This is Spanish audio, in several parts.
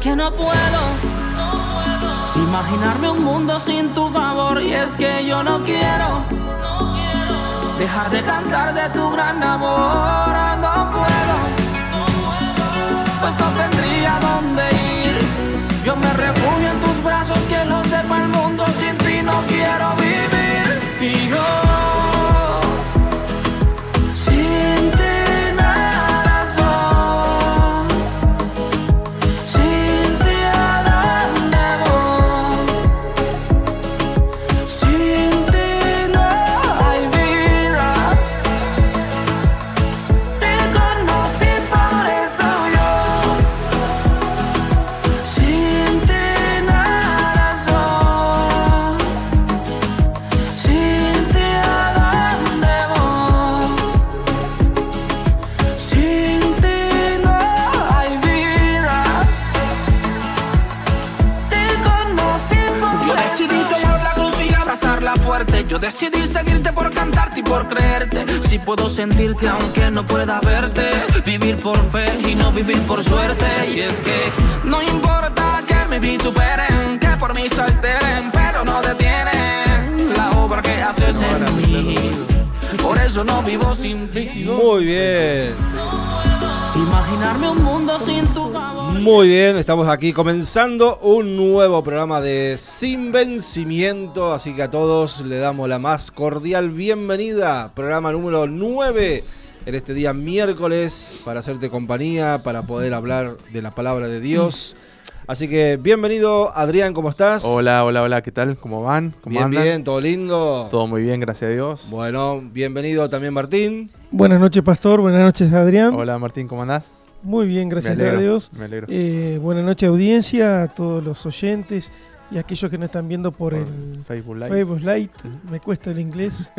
que no puedo. Imaginarme un mundo sin tu favor y es que yo no quiero dejar de cantar de tu gran amor. No puedo, pues no tendría dónde ir. Yo me refugio en tus brazos, que lo sepa el mundo. Sin ti no quiero vivir. Y yo, puedo sentirte aunque no pueda verte. Vivir por fe y no vivir por suerte. Y es que no importa que me vituperen, que por mí se alteren, pero no detienen la obra que haces en mí. Por eso no vivo sin ti. Muy bien. Imaginarme un mundo sin tu. Muy bien, estamos aquí comenzando un nuevo programa de Sin Vencimiento, así que a todos le damos la más cordial bienvenida, programa número 9 en este día miércoles para hacerte compañía, para poder hablar de la palabra de Dios. Así que bienvenido Adrián, ¿cómo estás? Hola, hola, hola, ¿qué tal? ¿Cómo van? ¿Cómo Bien, andan? bien, todo lindo. Todo muy bien, gracias a Dios. Bueno, bienvenido también Martín. Buenas noches, Pastor. Buenas noches, Adrián. Hola Martín, ¿cómo andás? Muy bien, gracias alegro, a Dios. Me alegro. Eh, buenas noches, audiencia, a todos los oyentes y a aquellos que nos están viendo por, Por el Facebook Live. Facebook Light. Me cuesta el inglés.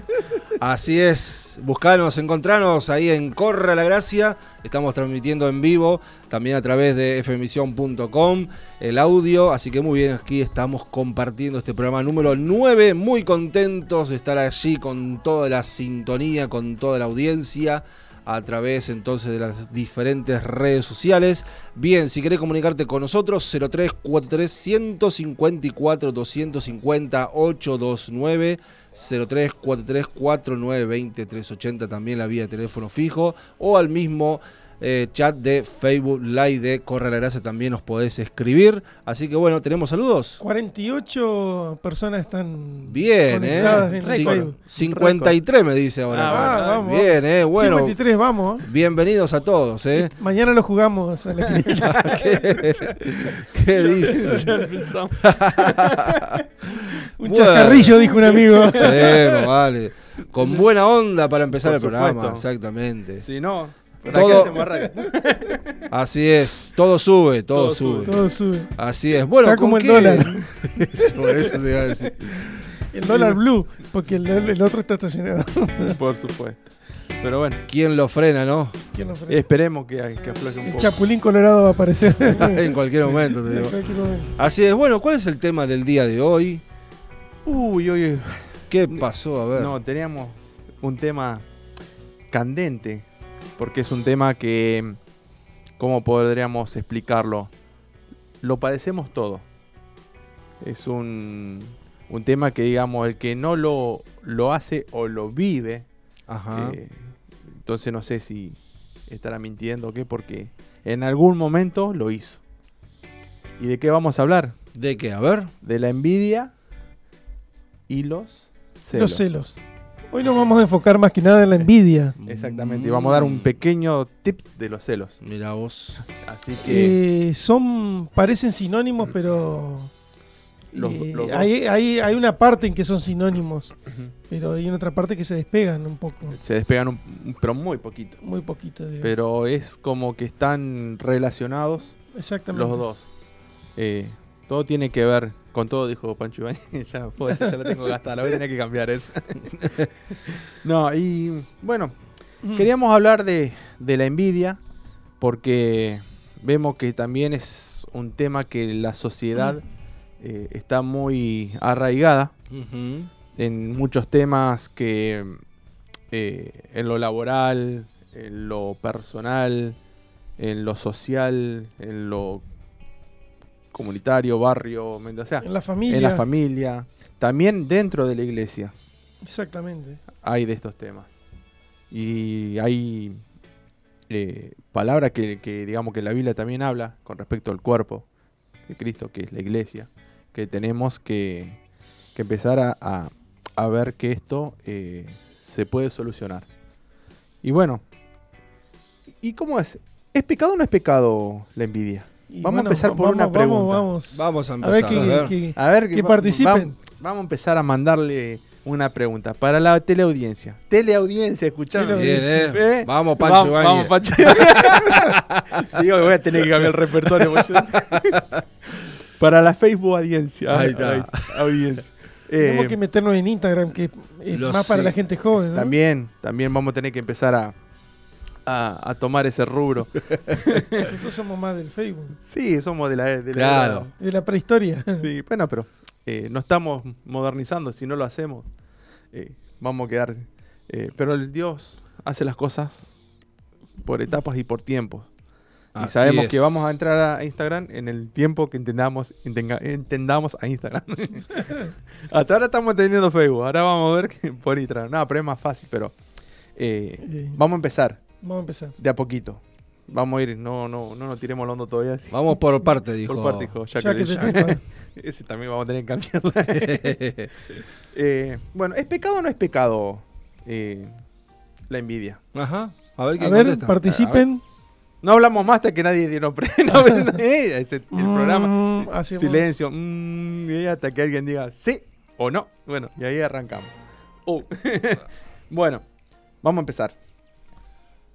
Así es, buscanos, encontranos ahí en Corra la Gracia. Estamos transmitiendo en vivo, también a través de fmisión.com, el audio. Así que muy bien, aquí estamos compartiendo este programa número 9. Muy contentos de estar allí con toda la sintonía, con toda la audiencia a través entonces de las diferentes redes sociales. Bien, si querés comunicarte con nosotros, 0343 154 250 829 0343 4920 380 también la vía de teléfono fijo o al mismo eh, chat de Facebook Live de Corre la Gracia también nos podés escribir. Así que bueno, ¿tenemos saludos? 48 personas están Bien, conectadas ¿eh? en Cin- Facebook. 53 me dice ahora. Ah, vamos. Bien, ¿eh? Bueno, 53, vamos. bienvenidos a todos, ¿eh? Mañana lo jugamos a la. ¿Qué, qué dice? Un Bueno. chascarrillo, dijo un amigo. Sí, vale. Con buena onda para empezar Por el programa, exactamente. Si no, Todo-. Así es, todo sube, todo, Todo sube. Todo sube. Así es. Bueno, Está como ¿con el qué? dólar. Por eso te iba a decir. El dólar blue, porque el, el otro está estacionado. Por supuesto. Pero bueno, ¿Quién lo frena, no? ¿Quién lo frena? esperemos que, que afloje un El poco. chapulín colorado va a aparecer. en cualquier momento, te digo. Así es. Bueno, ¿cuál es el tema del día de hoy? Uy, uy, uy. ¿Qué pasó? A ver. No, teníamos un tema candente, porque es un tema que, ¿cómo podríamos explicarlo? Lo padecemos todo. Es un, un tema que, digamos, el que no lo, lo hace o lo vive, Ajá. eh, entonces no sé si estará mintiendo o qué, porque en algún momento lo hizo. ¿Y de qué vamos a hablar? ¿De qué? A ver. De la envidia y los celos. Los celos. Hoy nos vamos a enfocar más que nada en la envidia. Exactamente, y vamos a dar un pequeño tip de los celos. Mira vos. Así que Eh, son, parecen sinónimos, pero Los- eh, los hay, hay, hay una parte en que son sinónimos, pero hay una otra parte que se despegan un poco, se despegan un, un- pero muy poquito. muy poquito. digamos. Pero es como que están relacionados Exactamente. los dos. Eh, todo tiene que ver con todo, dijo Pancho Ibañez. ya, decir, ya la tengo gastada, la voy a tener que cambiar eso. no, y bueno, Mm. Queríamos hablar de, de la envidia porque vemos que también es un tema que la sociedad eh, está muy arraigada en muchos temas que eh, en lo laboral, en lo personal, en lo social, en lo comunitario, barrio, o sea, En la familia. en la familia, también dentro de la iglesia Exactamente. hay de estos temas. Y hay eh, palabras que, que, digamos que la Biblia también habla con respecto al cuerpo de Cristo, que es la iglesia, que tenemos que, que empezar a, a- a ver que esto eh, se puede solucionar. Y bueno, ¿y cómo es? ¿Es pecado o no es pecado la envidia? Y Vamos a empezar por vamos, una vamos, pregunta. Vamos, Vamos a a empezar. ver a que, ver. que- A ver, Que va- participen. Vamos, vamos a empezar a mandarle una pregunta para la teleaudiencia. Teleaudiencia, escuchame. Bien, eh. ¿Eh? Vamos, Pancho Vamos, vamos, Pancho. Digo que voy a tener que cambiar el repertorio. yo- para la Facebook audiencia. Ahí está. audiencia. tenemos Eh, que meternos en Instagram, que es más para la gente joven. ¿no? También, también vamos a tener que empezar a, a, a tomar ese rubro. Nosotros somos más del Facebook, Sí, somos de la... De la Claro. de la prehistoria. Sí, bueno, pero eh, no estamos modernizando, si no lo hacemos, eh, vamos a quedar. eh, pero el Dios hace las cosas por etapas y por tiempos. Y Así sabemos es. que vamos a entrar a Instagram en el tiempo que entendamos, entenga- entendamos a Instagram. Hasta ahora estamos entendiendo Facebook, ahora vamos a ver que por Instagram. No, pero es más fácil, pero eh, Eh, vamos a empezar Vamos a empezar. de a poquito. Vamos a ir, no, no, no nos tiremos el hondo todavía. Vamos por parte, dijo. por parte, dijo Ya que te Jacqueline. tripa. Ese también vamos a tener que cambiarla. Eh, bueno, ¿es pecado o no es pecado eh, la envidia? Ajá. A ver A quién ver, contesta. participen. No hablamos más hasta que nadie dio nombre. No, eh, ese- el programa. Mm, hacemos- Silencio. mm, y hasta que alguien diga sí o no. Bueno, y ahí arrancamos. Uh. bueno, vamos a empezar.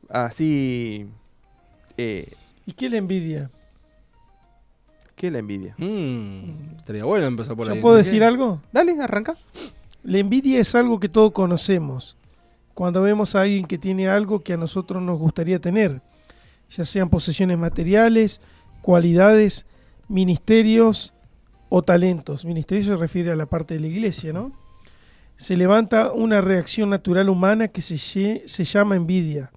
Así. Eh, ¿Y qué es la envidia? ¿Qué es la envidia? Mm, estaría bueno empezar por ¿Yo ahí. puedo decir algo? Dale, arranca. La envidia es algo que todos conocemos. Cuando vemos a alguien que tiene algo que a nosotros nos gustaría tener, ya sean posesiones materiales, cualidades, ministerios o talentos. Ministerio se refiere a la parte de la iglesia, ¿no? Se levanta una reacción natural humana que se, se llama envidia.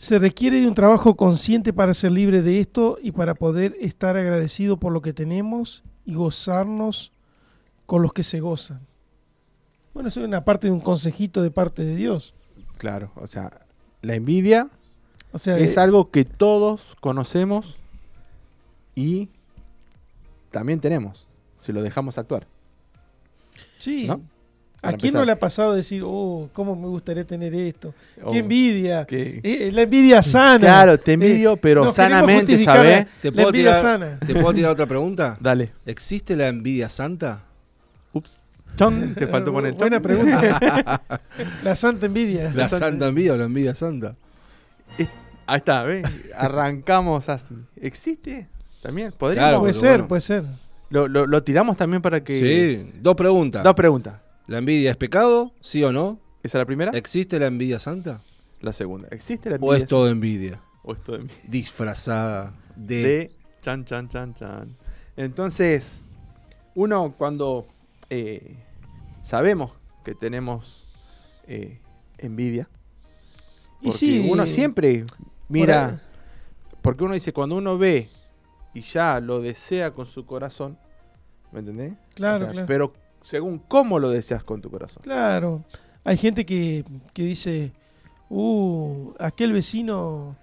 Se requiere de un trabajo consciente para ser libre de esto y para poder estar agradecido por lo que tenemos y gozarnos con los que se gozan. Bueno, eso es una parte de un consejito de parte de Dios. Claro, o sea, la envidia O sea, es eh, algo que todos conocemos y también tenemos, si lo dejamos actuar. sí. ¿no? ¿A quién no le ha pasado decir, oh, cómo me gustaría tener esto? ¡Qué envidia! que- Eh, eh, la envidia sana. Claro, te envidio, pero sanamente, ¿sabes? ¿Te La envidia tirar, sana. ¿Te puedo tirar otra pregunta? Dale. ¿Existe la envidia santa? Ups. Chon, te faltó poner chon. Buena pregunta. la santa envidia. ¿La santa- santa envidia o la envidia santa? Ahí está, ¿ves? Arrancamos así. ¿Existe? También, podríamos. Claro, puede ser, bueno. puede ser. Lo, lo- lo tiramos también para que. Sí. Dos preguntas. Dos preguntas. ¿La envidia es pecado? ¿Sí o no? ¿Esa es la primera? ¿Existe la envidia santa? La segunda. ¿Existe la ¿O envidia? es todo envidia? ¿O es todo envidia? Disfrazada de... de chan chan chan chan. Entonces, uno cuando eh, sabemos que tenemos eh, envidia. Y sí, uno siempre mira, porque uno dice, cuando uno ve y ya lo desea con su corazón, ¿me entendés? Claro, O sea, claro. Pero según cómo lo deseas con tu corazón. Claro. Hay gente que, que dice, uh, aquel vecino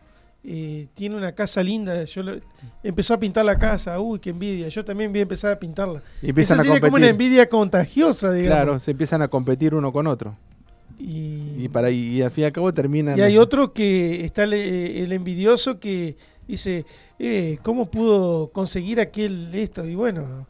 eh, tiene una casa linda, yo lo- empezó a pintar la casa, uy, qué envidia, yo también voy a empezar a pintarla. Y empiezan Esa a sería competir. como una envidia contagiosa, digamos. Claro, se empiezan a competir uno con otro. Y, Y para y al fin y al cabo terminan. y hay otro que está el, el envidioso que dice, eh, ¿cómo pudo conseguir aquel esto? Y bueno,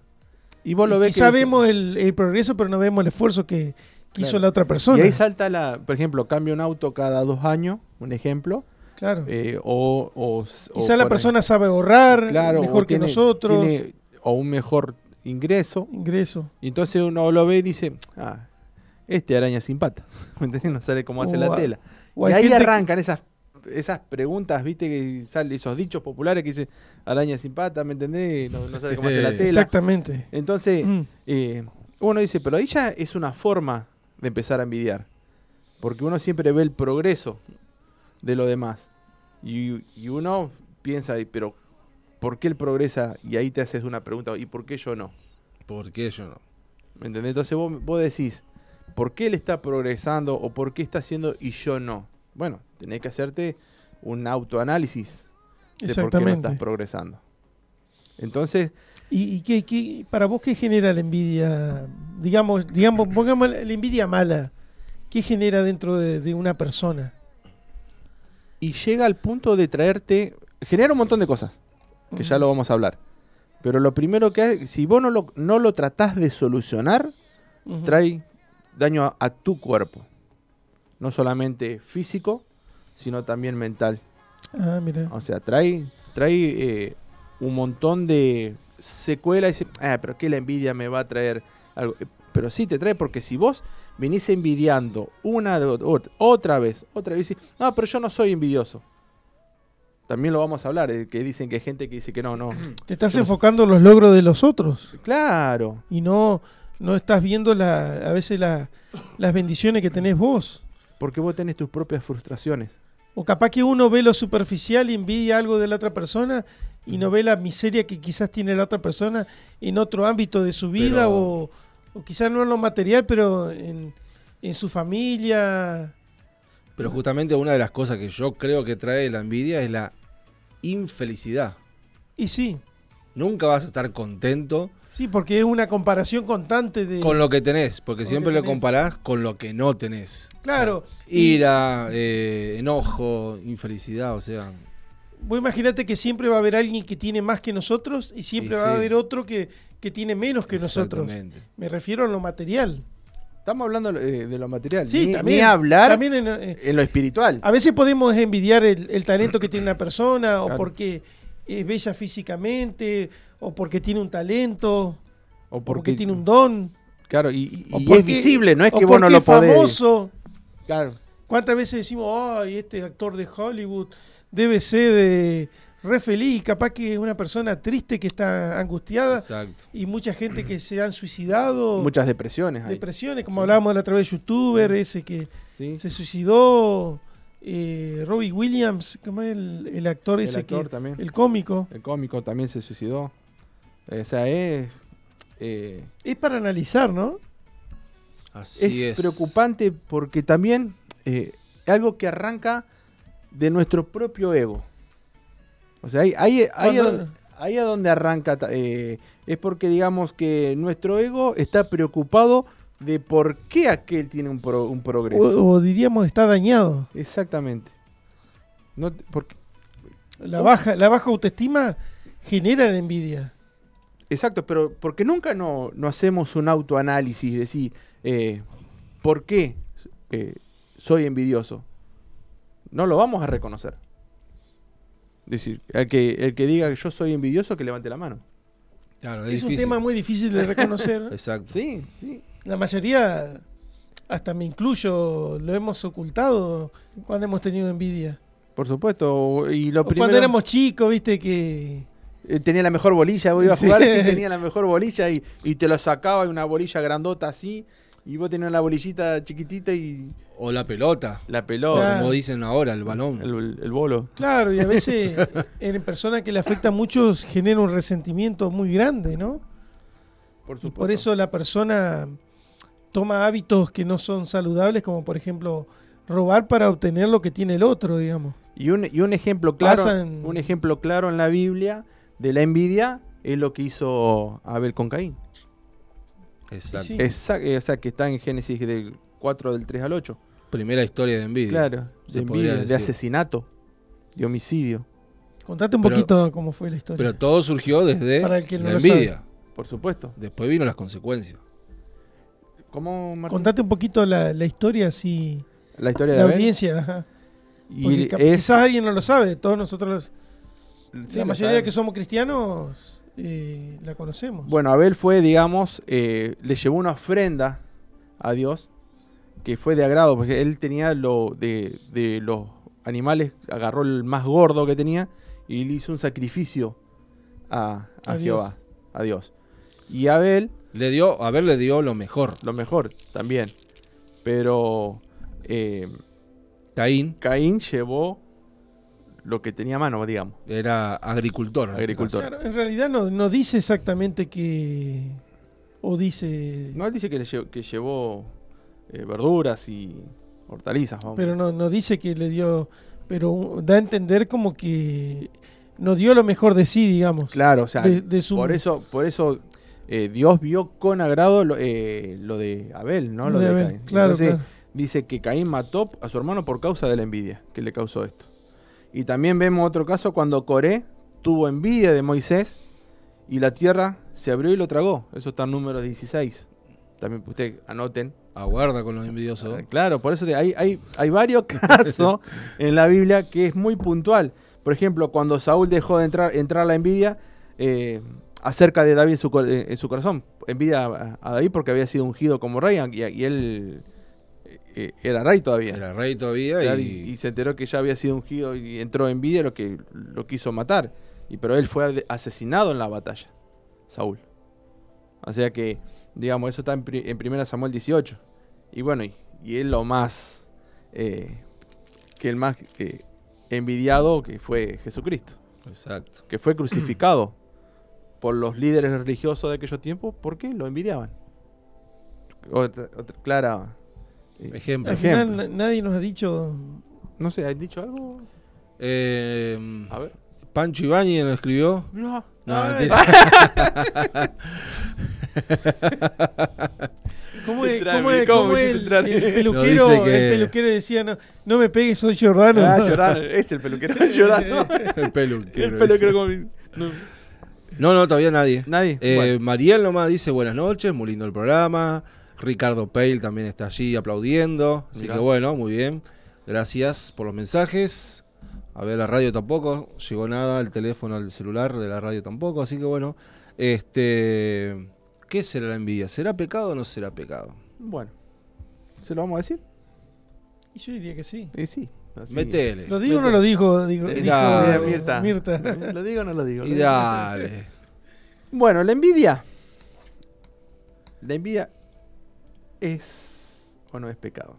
Y vos lo y ves quizá que- vemos el, el progreso, pero no vemos el esfuerzo que, que hizo la otra persona. Y ahí salta la, por ejemplo, cambia un auto cada dos años, un ejemplo, claro. eh, o, o, o Quizá la persona sabe ahorrar claro, mejor que tiene- nosotros. tiene- o un mejor ingreso, Ingreso. y entonces uno lo ve y dice, ah, este araña sin pata, ¿me? No sabe cómo hace la a- tela. Y ahí arrancan esas esas preguntas, viste, que salen esos dichos populares que dicen araña sin pata, ¿me entendés? No, no sabe cómo hace la tela. Exactamente. Entonces, Mm. eh, uno dice, pero ahí ya es una forma de empezar a envidiar. Porque uno siempre ve el progreso de lo demás. Y, y uno piensa, "Y, pero ¿por qué él progresa? Y ahí te haces una pregunta, ¿y por qué yo no? ¿Por qué yo no? ¿Me entendés? Entonces vos, vos decís, ¿por qué él está progresando o por qué está haciendo y yo no? Bueno, tenés que hacerte un autoanálisis de por qué no estás progresando. Entonces, ¿Y, y qué, qué- para vos qué genera la envidia? Digamos, digamos, pongamos la envidia mala. ¿Qué genera dentro de, de una persona? y llega al punto de traerte, genera un montón de cosas, que ya lo vamos a hablar. Pero lo primero que hay, si vos no lo, no lo tratás de solucionar, trae daño a, a tu cuerpo. No solamente físico, sino también mental. Ah, mira. O sea, trae, trae eh, un montón de secuelas. Y dice, ah, pero que la envidia me va a traer algo. Eh, Pero sí te trae, porque si vos venís envidiando una de ot- otra vez, otra vez, y decís, no, pero yo no soy envidioso. También lo vamos a hablar, eh, que dicen que hay gente que dice que no, no. Te estás enfocando en los logros de los otros Claro, y no, no estás viendo la, a veces la- las bendiciones que tenés vos. Porque vos tenés tus propias frustraciones. O capaz que uno ve lo superficial y envidia algo de la otra persona y no ve la miseria que quizás tiene la otra persona en otro ámbito de su vida Pero- o, o quizás no en lo material, pero en, en su familia. Pero justamente una de las cosas que yo creo que trae la envidia es la infelicidad. Y sí, Nunca vas a estar contento sí, porque es una comparación constante de... con lo que tenés, porque Con lo siempre lo tenés. comparás con lo que no tenés. Claro. y Ira, eh, enojo, infelicidad, o sea. Vos imaginate que siempre va a haber alguien que tiene más que nosotros y siempre Y va a haber otro que, que tiene menos que nosotros. exactamente. Me refiero a lo material. Estamos hablando eh, de lo material. Sí, ni, también. ni hablar También en, eh, en lo espiritual. A veces podemos envidiar el, el talento que tiene una persona, o porque es bella físicamente, o porque tiene un talento, O o porque tiene un don. Claro, y, y- o y porque- es visible, no es que vos no lo podés. famoso. Claro. ¿Cuántas veces decimos, ay, este actor de Hollywood debe ser eh, re feliz? Capaz que es una persona triste que está angustiada Exacto. y mucha gente que se han suicidado. Muchas depresiones hay. depresiones, como Sí. hablábamos la otra vez de youtuber, ese que ¿sí? se suicidó. Eh, Robbie Williams, ¿cómo es el, el actor El ese actor que también. el cómico? El cómico también se suicidó. O sea, es, eh, Es para analizar, ¿no? Así es es. preocupante porque también eh, es algo que arranca de nuestro propio ego. O sea, ahí, ahí, ahí, a, ahí a donde arranca eh, es porque digamos que nuestro ego está preocupado de por qué aquel tiene un, pro- un progreso. O, o diríamos está dañado. Exactamente. No, porque, La baja, la baja autoestima genera la envidia. Exacto, pero porque nunca no, no hacemos un autoanálisis, decir, eh, ¿por qué eh, soy envidioso? No lo vamos a reconocer. Decir, el que, el que diga que yo soy envidioso, que levante la mano. Claro, Es, un tema muy difícil de reconocer. Exacto. Sí, sí. La mayoría, hasta me incluyo, lo hemos ocultado cuando hemos tenido envidia. Por supuesto. Y lo O primero, cuando éramos chicos, viste que... eh, tenía la mejor bolilla, vos ibas Sí. a jugar y tenía la mejor bolilla y, y te lo sacaba y una bolilla grandota así. y vos tenés la bolillita chiquitita y O la pelota, la pelota, Claro. como dicen ahora, el balón. el, el bolo. Claro, y a veces en personas que le afecta mucho genera un resentimiento muy grande, ¿no? Por, Y por eso la persona toma hábitos que no son saludables, como por ejemplo robar para obtener lo que tiene el otro, digamos. Y un, y un ejemplo claro, un ejemplo claro en la Biblia de la envidia es lo que hizo Abel con Caín. Exacto. Sí. Exacto, o sea, que está en Génesis del 4 del 3 al 8. Primera historia de envidia. Claro, de envidia, de asesinato, de homicidio, Contate un Pero- poquito cómo fue la historia. Pero todo surgió desde Para el que no la envidia. por supuesto. Después vino las consecuencias. ¿Cómo, Martín? Contate un poquito la, la historia, así, La historia de la Abel. audiencia. Ajá. Y es, quizás alguien no lo sabe, todos nosotros, los- sí, la mayoría que somos cristianos, eh, la conocemos. Bueno, Abel fue, digamos, eh, le llevó una ofrenda a Dios que fue de agrado, porque él tenía lo de, de los animales, agarró el más gordo que tenía y le hizo un sacrificio a, a A Dios. Jehová, a Dios. Y Abel, Le dio, a ver, le dio lo mejor. lo mejor también, pero eh, Caín Caín llevó lo que tenía a mano, digamos. era agricultor. en Agricultor. Claro, en realidad no, no dice exactamente que... O dice... No, él dice que, le lle- que llevó eh, verduras y hortalizas. vamos. Pero no, no dice que le dio... Pero da a entender como que no dio lo mejor de sí, digamos. Claro, o sea, de, de su- por eso, por eso eh, Dios vio con agrado lo, eh, lo de Abel, ¿no? Lo de de Abel, Caín. Claro, Entonces, claro. dice que Caín mató a su hermano por causa de la envidia que le causó esto. Y también vemos otro caso cuando Coré tuvo envidia de Moisés y la tierra se abrió y lo tragó. Eso está en número 16. También ustedes anoten. Aguarda con los envidiosos. Ah, Claro, por eso te- hay, hay, hay varios casos en la Biblia que es muy puntual. Por ejemplo, cuando Saúl dejó de entrar, entrar la envidia eh, acerca de David en su, en su corazón. Envidia a, David porque había sido ungido como rey y, y él era rey todavía. Era rey todavía y, se enteró que ya había sido ungido y entró envidia lo que lo quiso matar. Y, pero él fue asesinado en la batalla, Saúl. O sea que, digamos, eso está en, pri- en 1 Samuel 18. Y bueno, y, y él lo más, eh, que el más eh, envidiado que fue Jesucristo, Exacto. que fue crucificado por los líderes religiosos de aquellos tiempos porque lo envidiaban. Otra, otra clara... Ejemplo. Al ejemplo. final na- nadie nos ha dicho... no sé, ¿has dicho algo? Eh, A ver. Pancho Ibáñez nos escribió. No. No. ¿Cómo es, cómo es- ¿cómo es el, el No, peluquero, dice que- el peluquero decía, no, no me pegues, soy Giordano. Ah, Giordano, es el peluquero Giordano. el peluquero. el peluquero como... No. No, no, todavía nadie. Nadie. Eh, Bueno, Mariel nomás dice buenas noches, muy lindo el programa. Ricardo Peil también está allí aplaudiendo. Así Mirá. que bueno, muy bien. Gracias por los mensajes. A ver, la radio tampoco. Llegó nada, el teléfono, el celular de la radio tampoco. Así que bueno. Este. ¿Qué será la envidia? ¿Será pecado o no será pecado? bueno. ¿Se lo vamos a decir? Y yo diría que sí. Sí. Así- Metele. ¿Lo digo o no lo dijo? Digo, dijo dale, Mirta. Mirta. ¿Lo digo o no lo digo? Y dale. Bueno, la envidia. La envidia es o no es pecado.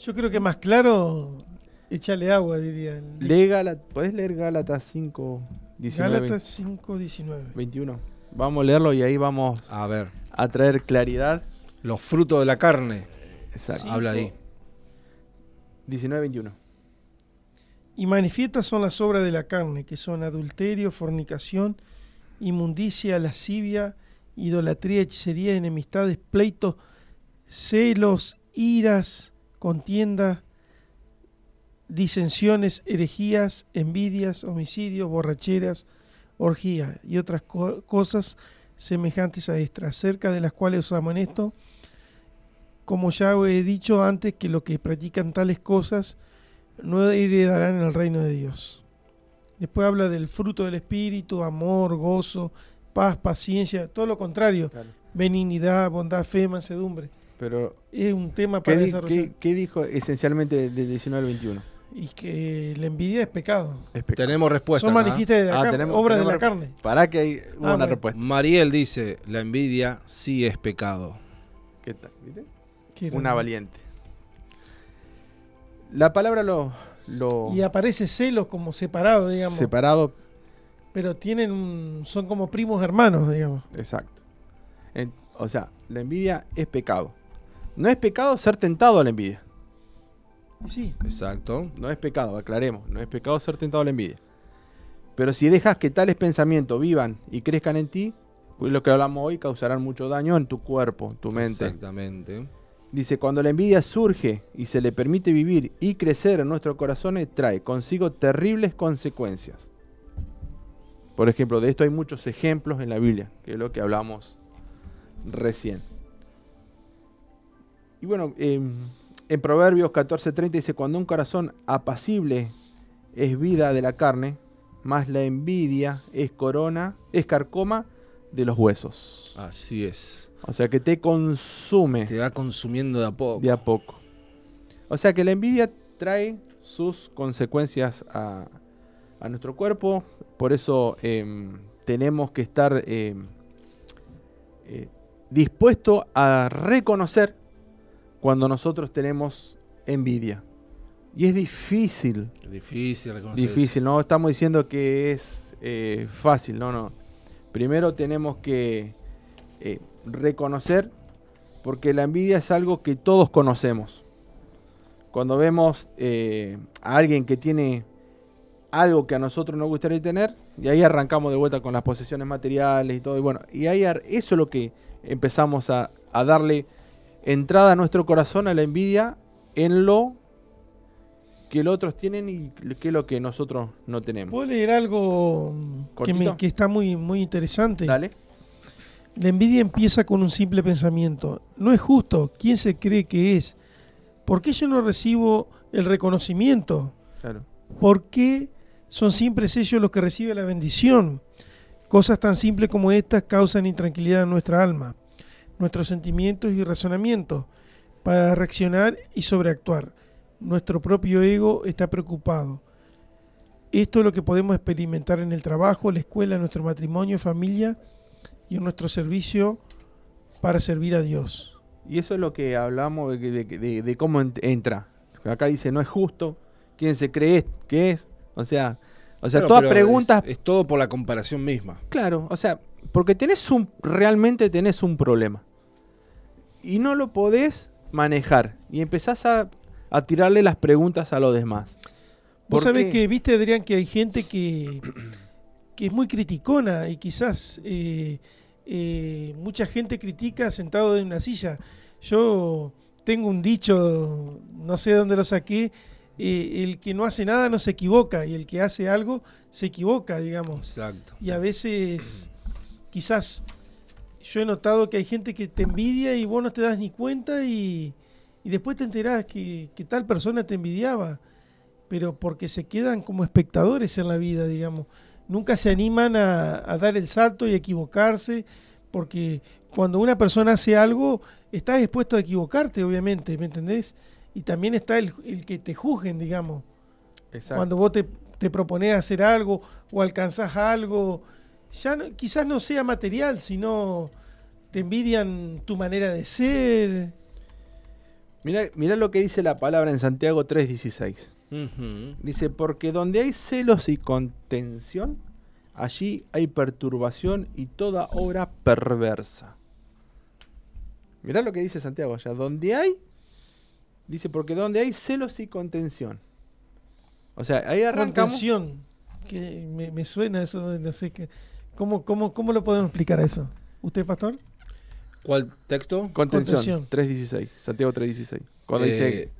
Yo creo que más claro, échale agua, diría. el. Lee Gálatas, ¿podés leer Gálatas 5, 19, Gálatas 5, 19. 21? Vamos a leerlo y ahí vamos A ver. a traer claridad. Los frutos de la carne. Exacto. Habla ahí. 19, 21. Y manifiestas son las obras de la carne, que son adulterio, fornicación, inmundicia, lascivia, idolatría, hechicería, enemistades, pleitos, celos, iras, contienda, disensiones, herejías, envidias, homicidios, borracheras, orgías y otras co- cosas semejantes a estas, acerca de las cuales os amonesto, como ya he dicho antes, que los que practican tales cosas no heredarán el reino de Dios. Después habla del fruto del Espíritu, amor, gozo, paz, paciencia, todo lo contrario, benignidad, bondad, fe, mansedumbre. Pero, Es un tema ¿qué, para di- desarrollar. qué- qué dijo esencialmente del 19 al 21? y que la envidia es pecado. Es pecado. Tenemos respuesta. Son acá. manifiestas de la Ah, carne, tenemos- obras de la carne. Pará que hay Ah, una respuesta. Mariel dice, la envidia sí es pecado. ¿Qué tal? ¿Viste? Una valiente. La palabra lo, lo Y aparece celos como separado, digamos. separado, pero tienen un- son como primos hermanos, digamos. exacto. En- o sea, la envidia es pecado. No es pecado ser tentado a la envidia. Sí, Exacto. No es pecado, aclaremos. No es pecado ser tentado a la envidia. Pero si dejas que tales pensamientos vivan y crezcan en ti, pues lo que hablamos hoy causarán mucho daño en tu cuerpo, en tu mente. Exactamente. Dice, cuando la envidia surge y se le permite vivir y crecer en nuestros corazones, trae consigo terribles consecuencias. Por ejemplo, de esto hay muchos ejemplos en la Biblia, que es lo que hablamos recién. Y bueno, em, en Proverbios 14:30 dice, cuando un corazón apacible es vida de la carne, más la envidia es corona, es carcoma de los huesos. Así es. O sea que te consume Te va consumiendo de a poco. de a poco. O sea que la envidia trae sus consecuencias a, a nuestro cuerpo. Por eso em, tenemos que estar em, eh, dispuestos a reconocer cuando nosotros tenemos envidia. Y es difícil, difícil reconocer difícil, no estamos diciendo que es eh, fácil, no, no. Primero tenemos que eh, reconocer, porque la envidia es algo que todos conocemos. Cuando vemos a alguien que tiene algo que a nosotros nos gustaría tener, y ahí arrancamos de vuelta con las posesiones materiales y todo, y bueno, y ahí eso es lo que empezamos a, a darle entrada a nuestro corazón a la envidia en lo que los otros tienen y que es lo que nosotros no tenemos. ¿Puedo leer algo que, que está muy, muy interesante? Dale. La envidia empieza con un simple pensamiento. No es justo. ¿Quién se cree que es? ¿Por qué yo no recibo el reconocimiento? Claro. ¿Por qué son siempre ellos los que reciben la bendición? Cosas tan simples como estas causan intranquilidad en nuestra alma, nuestros sentimientos y razonamientos, para reaccionar y sobreactuar. Nuestro propio ego está preocupado. Esto es lo que podemos experimentar en el trabajo, la escuela, nuestro matrimonio, familia y en nuestro servicio para servir a Dios. Y eso es lo que hablamos de, de cómo ent- entra. Acá dice, no es justo. ¿Quién se cree que es? O sea, o sea Claro, todas pero preguntas... Es, es todo por la comparación misma. Claro, o sea, porque tenés un... Realmente tenés un problema. Y no lo podés manejar. Y empezás a, a tirarle las preguntas a los demás. Vos ¿Por sabés qué? que, viste, Adrián, que hay gente que, que es muy criticona y quizás eh, eh, mucha gente critica sentado en una silla. Yo tengo un dicho, no sé de dónde lo saqué, eh, el que no hace nada no se equivoca y el que hace algo se equivoca, digamos. Exacto. Y a veces, quizás, yo he notado que hay gente que te envidia y vos no te das ni cuenta y, y después te enterás que, que tal persona te envidiaba, pero porque se quedan como espectadores en la vida, digamos. Nunca se animan a, a dar el salto y a equivocarse, porque cuando una persona hace algo, estás expuesto a equivocarte, obviamente, ¿me entendés? Y también está el, el que te juzguen, digamos Exacto. cuando vos te, te propones hacer algo o alcanzás algo, ya no- quizás no sea material, sino te envidian tu manera de ser. Mirá, mirá lo que dice la palabra en Santiago 3.16. Ujú. Dice, porque donde hay celos y contención, allí hay perturbación y toda obra perversa. Mirá lo que dice Santiago allá. Donde hay, dice, porque donde hay celos y contención. O sea, ahí arrancamos. Contención, que me, me suena eso, no sé qué. ¿Cómo, cómo, ¿Cómo lo podemos explicar eso? ¿Usted, pastor? ¿Cuál texto? Contención, Contención. 3.16. Santiago 3.16. Cuando Eh, dice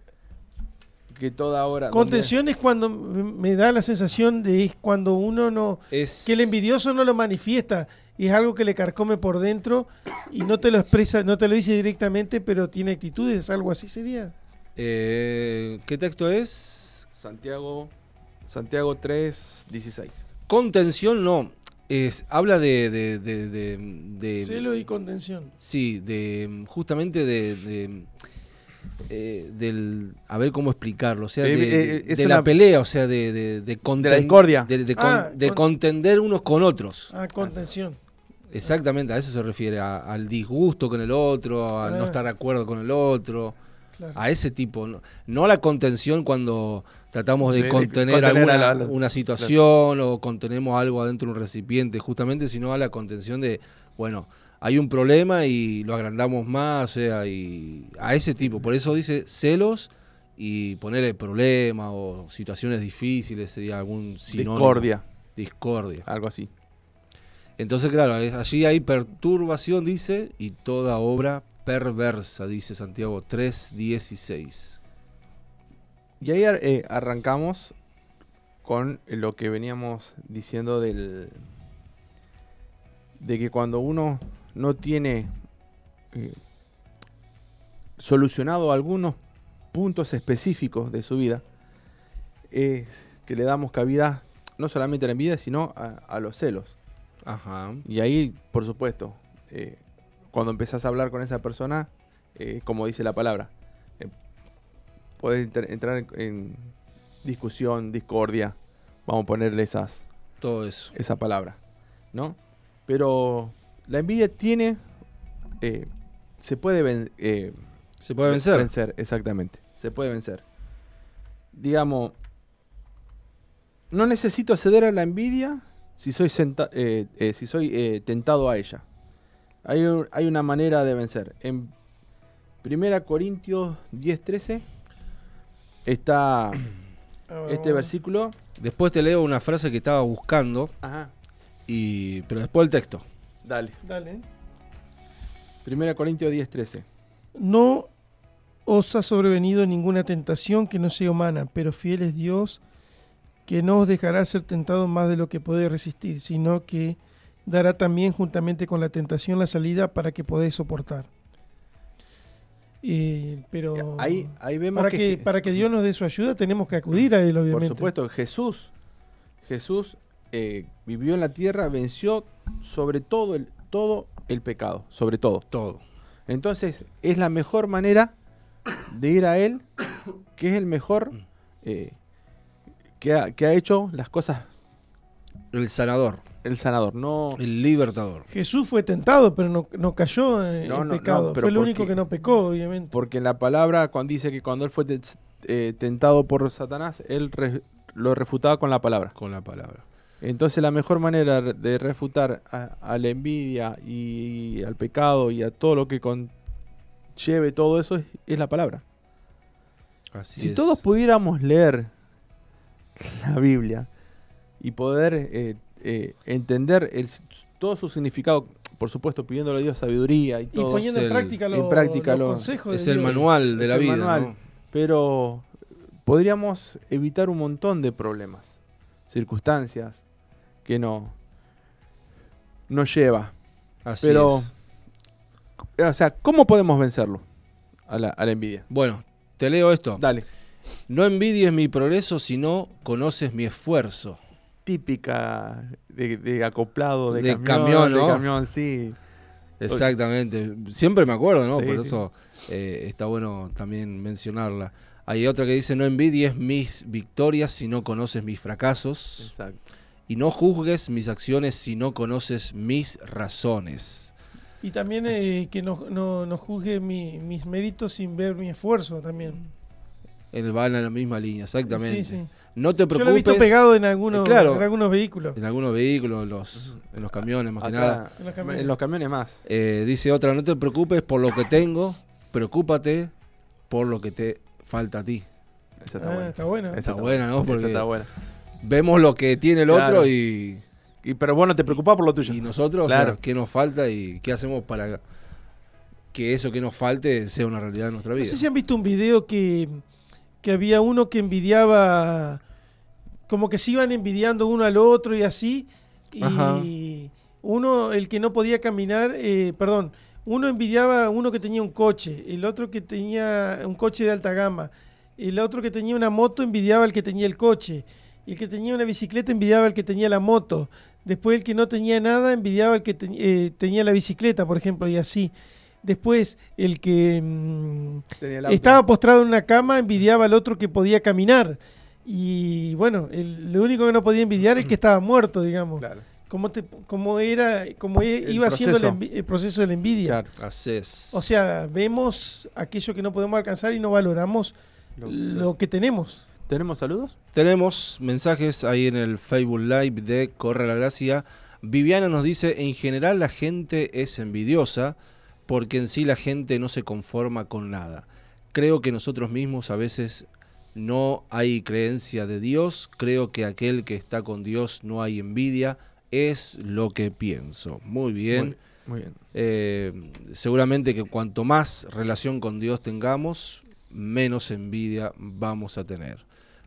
que toda donde- Contención es cuando me me da la sensación de es cuando uno no, Es que el envidioso no lo manifiesta y es algo que le carcome por dentro y no te lo expresa, no te lo dice directamente, pero tiene actitudes, algo así sería. Eh, ¿Qué texto es? Santiago, Santiago 3.16. Contención no. Es, habla de, de, de, de- de- Celo y contención. sí, de justamente de, de- eh, del. A ver cómo explicarlo. O sea, Eh, de, eh, de- la pelea, o sea, de. De, de, conten- la discordia. De, de con- Ah, de con- contender unos con otros. Ah, contención. Exactamente, a eso se refiere, a- al disgusto con el otro, a no Ah. estar de acuerdo con el otro, Claro. a ese tipo, no, no a la contención cuando tratamos de Sí, contener, contener alguna a la- la- una situación o contenemos algo adentro de un recipiente, justamente, sino a la contención de, bueno, hay un problema y lo agrandamos más, o sea, y a ese tipo, por eso dice celos y ponerle problema o situaciones difíciles, sería algún sinónimo. Discordia, Discordia. algo así. Entonces, claro, es- allí hay perturbación, dice, y toda obra perversa, dice Santiago 3.16. Y ahí eh, arrancamos con lo que veníamos diciendo del de que cuando uno no tiene eh, solucionado algunos puntos específicos de su vida, es que le damos cabida no solamente a la envidia, sino a, a los celos. Ajá. Y ahí, por supuesto, eh, cuando empezás a hablar con esa persona, eh, como dice la palabra, eh, podés entrar en, en discusión, discordia, vamos a ponerle esas, Todo eso. esa palabra, ¿no? Pero la envidia tiene, eh, se puede ven- eh, Se puede vencer. Vencer, exactamente. Se puede vencer. Digamos, no necesito ceder a la envidia si soy, si soy tentado a ella. Hay, un- hay una manera de vencer. En 1 Corintios 10:13 está este versículo. Después te leo una frase que estaba buscando, Ajá, y pero después el texto. dale. Dale. 1 Corintios 10:13. No os ha sobrevenido ninguna tentación que no sea humana, pero fiel es Dios, que no os dejará ser tentado más de lo que podéis resistir, sino que dará también juntamente con la tentación la salida para que podáis soportar. Eh, pero Ahí, ahí vemos para que, que, para que Dios nos dé su ayuda tenemos que acudir a Él, obviamente. Por supuesto, Jesús, Jesús eh, vivió en la tierra, venció sobre todo el, todo el pecado, sobre todo. Todo. Entonces, es la mejor manera de ir a Él, que es el mejor eh, que, ha, que ha hecho las cosas, El sanador, el sanador. No, el libertador. Jesús fue tentado, pero no, no cayó en No, en no, pecado. no, pero fue el ¿por único que no pecó, obviamente. porque en la palabra cuando dice que cuando Él fue te- eh, tentado por Satanás, Él re- lo refutaba con la palabra. Con la palabra. Entonces la mejor manera de refutar a, a la envidia y al pecado y a todo lo que conlleve todo eso es, es la palabra. Así si es. todos pudiéramos leer la Biblia y poder eh, eh, entender el- todo su significado, por supuesto pidiéndole a Dios sabiduría y Y todo, poniendo el- en práctica, en los, práctica los lo- consejos de es el Dios. manual de Es la el vida. manual. ¿no? pero podríamos evitar un montón de problemas, circunstancias que no nos lleva Así Pero- es. O sea, ¿cómo podemos vencerlo? A la, a la envidia. Bueno, te leo esto. Dale. No envidies mi progreso si no conoces mi esfuerzo. Típica de, de acoplado, de, De camión, camión, de ¿no? camión, sí. Exactamente. Siempre me acuerdo, ¿no? Sí, Por sí. eso eh, está bueno también mencionarla. Hay otra que dice, no envidies mis victorias si no conoces mis fracasos. Exacto. Y no juzgues mis acciones si no conoces mis razones. Y también eh, que no, no, no juzgue mi- mis méritos sin ver mi esfuerzo también. Él va en la misma línea, exactamente. Sí, sí. No te Yo lo he preocupes. visto pegado en algunos, Eh, claro. en algunos vehículos. En algunos vehículos, en los, en los camiones, más que nada. En los camiones. en los camiones más. Eh, dice otra, no te preocupes por lo que tengo, preocúpate por lo que te falta a ti. Esa está Ah, buena. está buena. Esa Está buena, ¿no? Esa Porque está buena. vemos lo que tiene el Claro. otro y, Y, pero vos no te preocupás por lo tuyo. y nosotros, o Claro. sea, qué nos falta y qué hacemos para que eso que nos falte sea una realidad en nuestra No vida. sé si han visto un video que, que había uno que envidiaba, como que se iban envidiando uno al otro y así. Y Ajá. uno, el que no podía caminar, eh, perdón, uno envidiaba a uno que tenía un coche, el otro que tenía un coche de alta gama, el otro que tenía una moto envidiaba al que tenía el coche, el que tenía una bicicleta envidiaba al que tenía la moto, después el que no tenía nada envidiaba al que te- eh, tenía la bicicleta, por ejemplo, y así. Después, el que mm, Tenía el auto. estaba postrado en una cama envidiaba al otro que podía caminar. Y bueno, el, lo único que no podía envidiar es el que estaba muerto, digamos. Claro, Cómo, te, cómo era, cómo e- El iba siendo el, proceso. envi- el proceso de la envidia. claro. O sea, vemos aquello que no podemos alcanzar y no valoramos Lo- lo que tenemos. ¿Tenemos saludos? Tenemos mensajes ahí en el Facebook Live de Corre la Gracia. Viviana nos dice, en general la gente es envidiosa porque en sí la gente no se conforma con nada. Creo que nosotros mismos a veces no hay creencia de Dios, creo que aquel que está con Dios no hay envidia, es lo que pienso. Muy bien. Muy, muy bien. Eh, seguramente que cuanto más relación con Dios tengamos, menos envidia vamos a tener.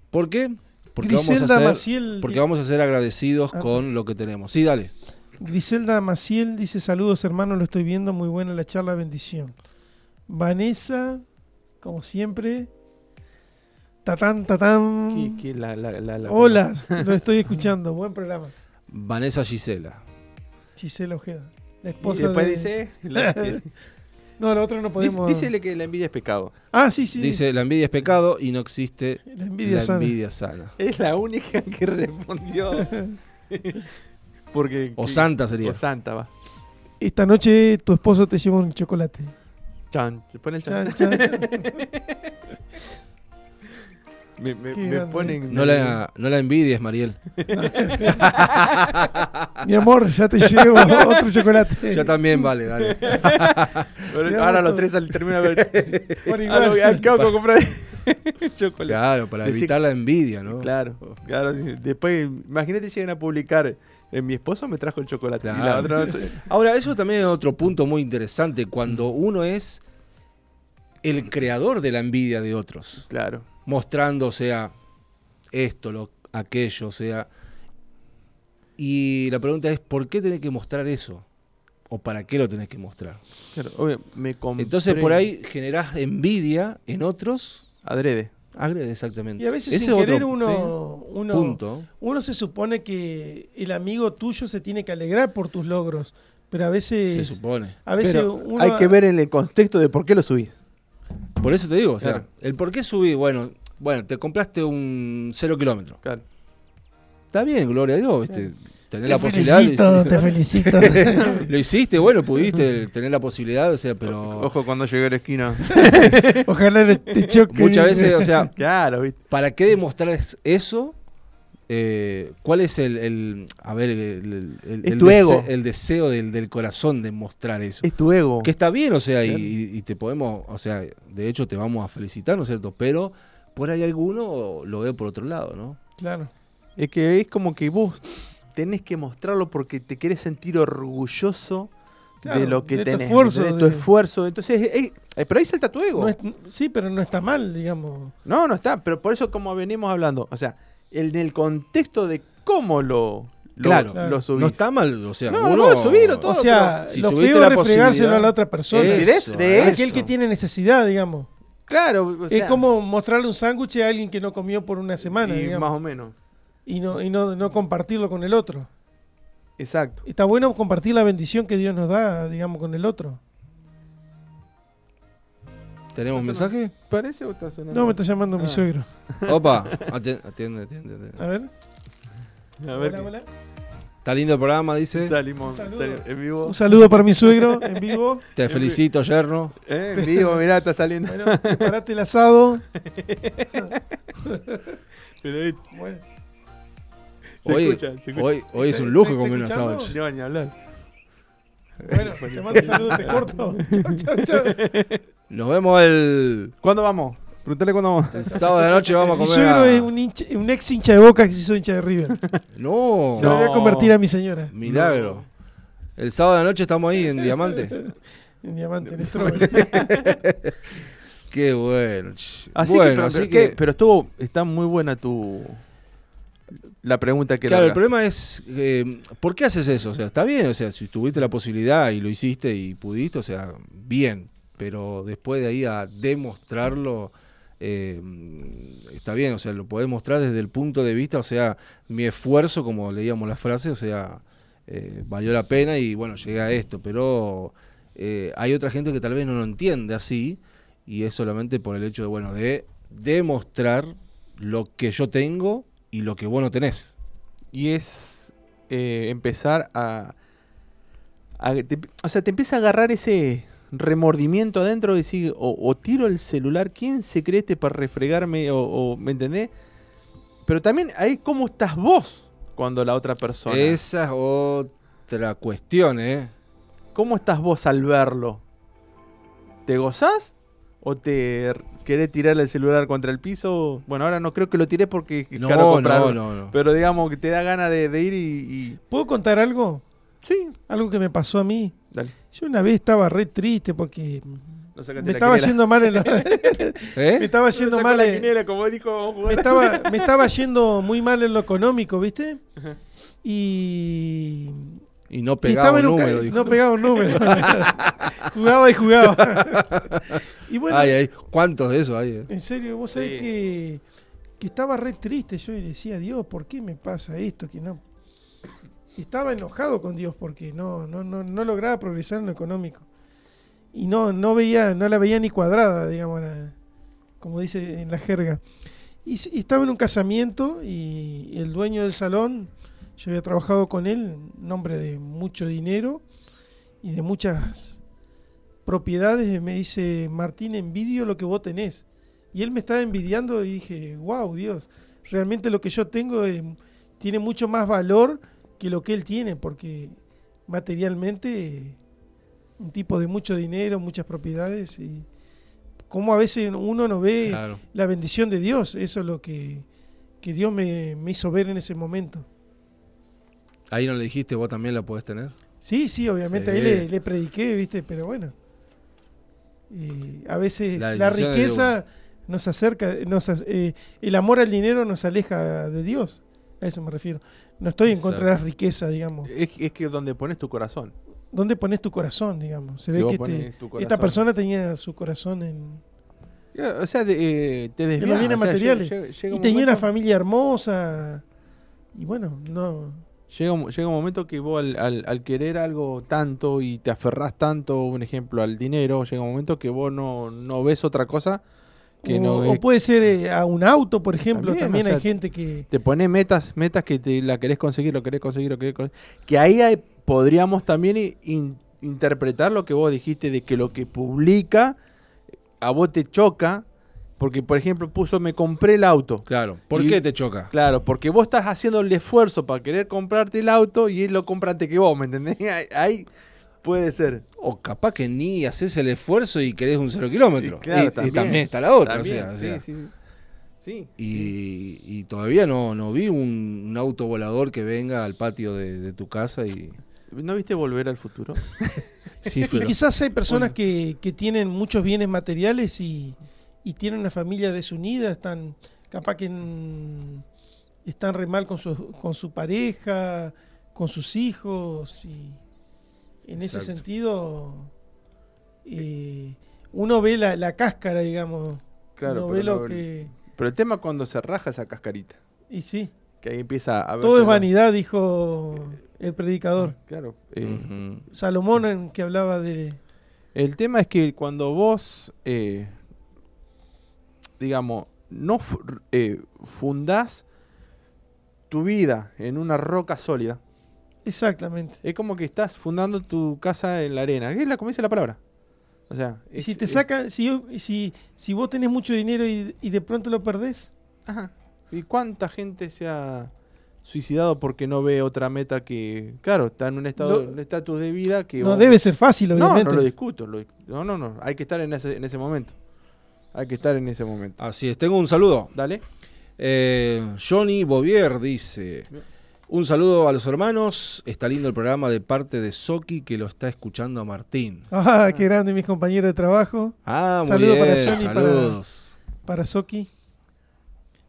¿Por qué? Porque, vamos a, ser, Maciel, porque vamos a ser agradecidos Ah. con lo que tenemos. Sí, dale. Griselda Maciel dice saludos hermano, lo estoy viendo, muy buena la charla, bendición. Vanessa, como siempre. Tatán, tatán. ¿Qué- qué la- la- la- la- Hola, lo estoy escuchando, buen programa. Vanessa Gisela. Gisela Ojeda, la Y esposa después de- dice... la- No, la otra no podemos... dice- dícele que la envidia es pecado. Ah, sí, sí. Dice, la envidia es pecado y no existe la envidia la sana. envidia sana. Es la única que respondió. Porque, O que- santa sería. O santa, va. Esta noche tu esposo te lleva un chocolate. Chan, pone el chan. Chan, chan. Me, me- Qué me grande. ponen. No la, no la envidies, Mariel. Mi amor, ya te llevo otro chocolate. Ya también vale, dale. Pero Ahora los tres al terminar de ver. Por igual. al comprar chocolate. Claro, para Decí- evitar la envidia, ¿no? Claro, claro. Después, imagínate llegan a publicar. Eh, mi esposo me trajo el chocolate. Y la Claro. otra no- Ahora, eso también es otro punto muy interesante, cuando uno es el creador de la envidia de otros, Claro. mostrando, o sea, esto, lo, aquello, o sea... Y la pregunta es, ¿por qué tenés que mostrar eso? ¿O para qué lo tenés que mostrar? claro. Obvio, me compré Entonces, por ahí generás envidia en otros. Adrede. Agrede, exactamente. Y a veces Ese sin querer otro uno, uno, punto. uno se supone que el amigo tuyo se tiene que alegrar por tus logros, pero a veces, Se supone. a veces Pero uno hay que ver en el contexto de por qué lo subís. Por eso te digo, o sea, Claro. el por qué subí, bueno, bueno, te compraste un cero kilómetro. Claro. Está bien, gloria a Dios, ¿viste? Tener te la posibilidad. felicito, lo te felicito. Lo hiciste, bueno, pudiste tener la posibilidad, o sea, pero Ojo cuando llegué a la esquina. Ojalá te choque. muchas veces, o sea, claro, ¿viste? ¿para qué demostrar es- eso? Eh, ¿Cuál es el, el- a ver, el, el- el- Es el tu dese- ego. el deseo del, del corazón de mostrar eso? Es tu ego. Que está bien, o sea, y, y- te podemos, o sea, de hecho te vamos a felicitar, ¿no es cierto? Pero por ahí alguno lo ve por otro lado, ¿no? Claro. Es que es como que vos tenés que mostrarlo porque te querés sentir orgulloso Claro, de lo que de tu tenés. esfuerzo, de tu de- esfuerzo. Entonces, eh, eh, pero ahí salta tu ego. No es- sí, pero no está mal, digamos. No, no está. Pero por eso, como venimos hablando, o sea, en el contexto de cómo lo, lo, Claro. lo subís. No está mal, o sea, No, uno- no, subilo todo. o sea, si lo feo es refregárselo a la otra persona. Eso, de eso. Aquel que tiene necesidad, digamos. Claro, o sea, es como mostrarle un sándwich a alguien que no comió por una semana, y digamos, más o menos. Y, no, y no, no compartirlo con el otro. Exacto. Está bueno compartir la bendición que Dios nos da, digamos, con el otro. ¿Tenemos mensaje? ¿Parece o está sonando? No, me está llamando mi Ah. suegro. Opa, atiende, atiende, atiende. A ver. A ver, Hola, hola. Está lindo el programa, dice. salimos saludo. en vivo. Un saludo para mi suegro en vivo. Te felicito, yerno. Eh, en vivo, mirá, está saliendo. Bueno, preparate el asado. Pero Bueno, se Hoy, escucha, se escucha. hoy, hoy es ¿Está- un lujo comer un asado. No, ni hablar. bueno, te mando un saludo, te corto. Chau, chau, chau. Nos vemos el, ¿Cuándo vamos? Pregúntale cuándo vamos. el sábado de la noche. Vamos a Mi comer. suegro a- es un, hincha- un ex hincha de boca que se hizo hincha de River. No, Se lo voy a convertir a mi señora. milagro. El sábado de la noche estamos ahí en Diamante. En diamante, en Strawberry. Qué bueno. Así bueno, que, pero, así pero, que. ¿qué? pero estuvo, está muy buena tu la pregunta que Claro, el problema es, eh, ¿por qué haces eso? O sea, está bien, o sea, si tuviste la posibilidad y lo hiciste y pudiste, o sea, bien, pero después de ahí a demostrarlo, eh, está bien, o sea, lo podés mostrar desde el punto de vista, o sea, mi esfuerzo, como leíamos la frase, o sea, eh, valió la pena y bueno, llegué a esto, pero hay otra gente que tal vez no lo entiende así y es solamente por el hecho de, bueno, de demostrar lo que yo tengo y lo que vos no tenés. Y es eh, empezar a... a- te- o sea, te empieza a agarrar ese remordimiento adentro y decir, o, o tiro el celular, ¿quién se cree este para refregarme? O, o- ¿Me entendés? Pero también ahí, ¿cómo estás vos cuando la otra persona? Esa es otra cuestión, ¿eh? ¿Cómo estás vos al verlo? ¿Te gozás? ¿O te querés tirarle el celular contra el piso? Bueno, ahora no creo que lo tiré porque es No, caro no, comprarlo. no, no. Pero digamos que te da ganas de, de ir y, y- ¿Puedo contar algo? Sí, Algo que me pasó a mí. dale. Yo una vez estaba re triste porque No me estaba yendo mal en la... me ¿Eh? estaba No yendo mal en- como dijo, me estaba, me estaba yendo muy mal en lo económico, ¿viste? Y, Y no y pegaba un en un número, dijo. No pegaba un número. jugaba y jugaba. y bueno, Ay, ay, ¿cuántos de esos hay? eh? en serio, vos sabés Sí. que, que estaba re triste yo y decía, Dios, ¿por qué me pasa esto? Que no. y Estaba enojado con Dios porque no, no, no, no lograba progresar en lo económico. Y no, no veía, no la veía ni cuadrada, digamos, la- como dice en la jerga. Y, y estaba en un casamiento y el dueño del salón, yo había trabajado con él, un hombre de mucho dinero y de muchas propiedades, me dice, Martín, envidio lo que vos tenés. Y él me estaba envidiando y dije, wow, Dios, realmente lo que yo tengo eh, tiene mucho más valor que lo que él tiene, porque materialmente eh, un tipo de mucho dinero, muchas propiedades, y como a veces uno no ve Claro. la bendición de Dios, eso es lo que, que Dios me, me hizo ver en ese momento. Ahí no le dijiste, vos también la podés tener. Sí, sí, obviamente, Sí. ahí le, le prediqué, ¿viste? Pero bueno, eh, a veces La riqueza nos acerca, nos, eh, el amor al dinero nos aleja de Dios, a eso me refiero. No estoy en contra de la riqueza, digamos. Es, es que donde pones tu corazón. ¿Dónde pones tu corazón, digamos? Se Si ve que te- esta persona tenía su corazón en... O sea, de- eh, te en desvías. los bienes o sea, materiales. llega- llega y un tenía una familia hermosa. Y bueno, no... Llega, un- llega un momento que vos al, al- al querer algo tanto y te aferrás tanto, un ejemplo, al dinero, llega un momento que vos no, no ves otra cosa que o, no o puede ser eh, a un auto, por ejemplo. También, También, o sea, hay gente que... Te pones metas, metas que te la querés conseguir, lo querés conseguir, lo querés conseguir. Que ahí hay- podríamos también in- interpretar lo que vos dijiste de que lo que publica a vos te choca. Porque, por ejemplo, puso, me compré el auto. Claro. ¿Por Y- qué te choca? Claro, porque vos estás haciendo el esfuerzo para querer comprarte el auto y él lo compra antes que vos, ¿me entendés? Ahí, ahí puede ser. O capaz que ni haces el esfuerzo y querés un cero kilómetro. Y claro, Y- y, también. también está la otra. o También, sea, o sí, sea. sí, sí. Y, y todavía no, no vi un, un auto volador que venga al patio de, de tu casa y. ¿No viste Volver al Futuro? Sí, Y pero. quizás hay personas que, que tienen muchos bienes materiales y, y tienen una familia desunida, están capaz que en- están re mal con su, con su pareja, con sus hijos y en ese sentido eh, uno ve la, la cáscara, digamos, Claro, uno pero ve lo no- que... Pero el tema es cuando se raja esa cascarita. Y sí, Que ahí empieza a ver. todo es vanidad, dijo el predicador. Claro. eh, Ujú. Salomón en que hablaba de... El tema es que cuando vos, eh, digamos, no eh, fundás tu vida en una roca sólida, Exactamente. es como que estás fundando tu casa en la arena. Es la, como dice la palabra. O sea, es- si te es- sacan, si, si, si vos tenés mucho dinero y, y de pronto lo perdés, Ajá. ¿Y cuánta gente se ha suicidado porque no ve otra meta que, claro, está en un estado, No- un estatus de vida que no vos- debe ser fácil, No, obviamente. no lo discuto. lo- no, no, no. Hay que estar en ese, en ese momento. Hay que estar en ese momento. Así es, tengo un saludo. Dale. Eh, Johnny Bovier dice: Un saludo a los hermanos. Está lindo el programa de parte de Soki que lo está escuchando a Martín. Ah, qué grande mis compañeros de trabajo. Ah, muy Saludo bien. para Johnny y para- Saludos. Para Soki.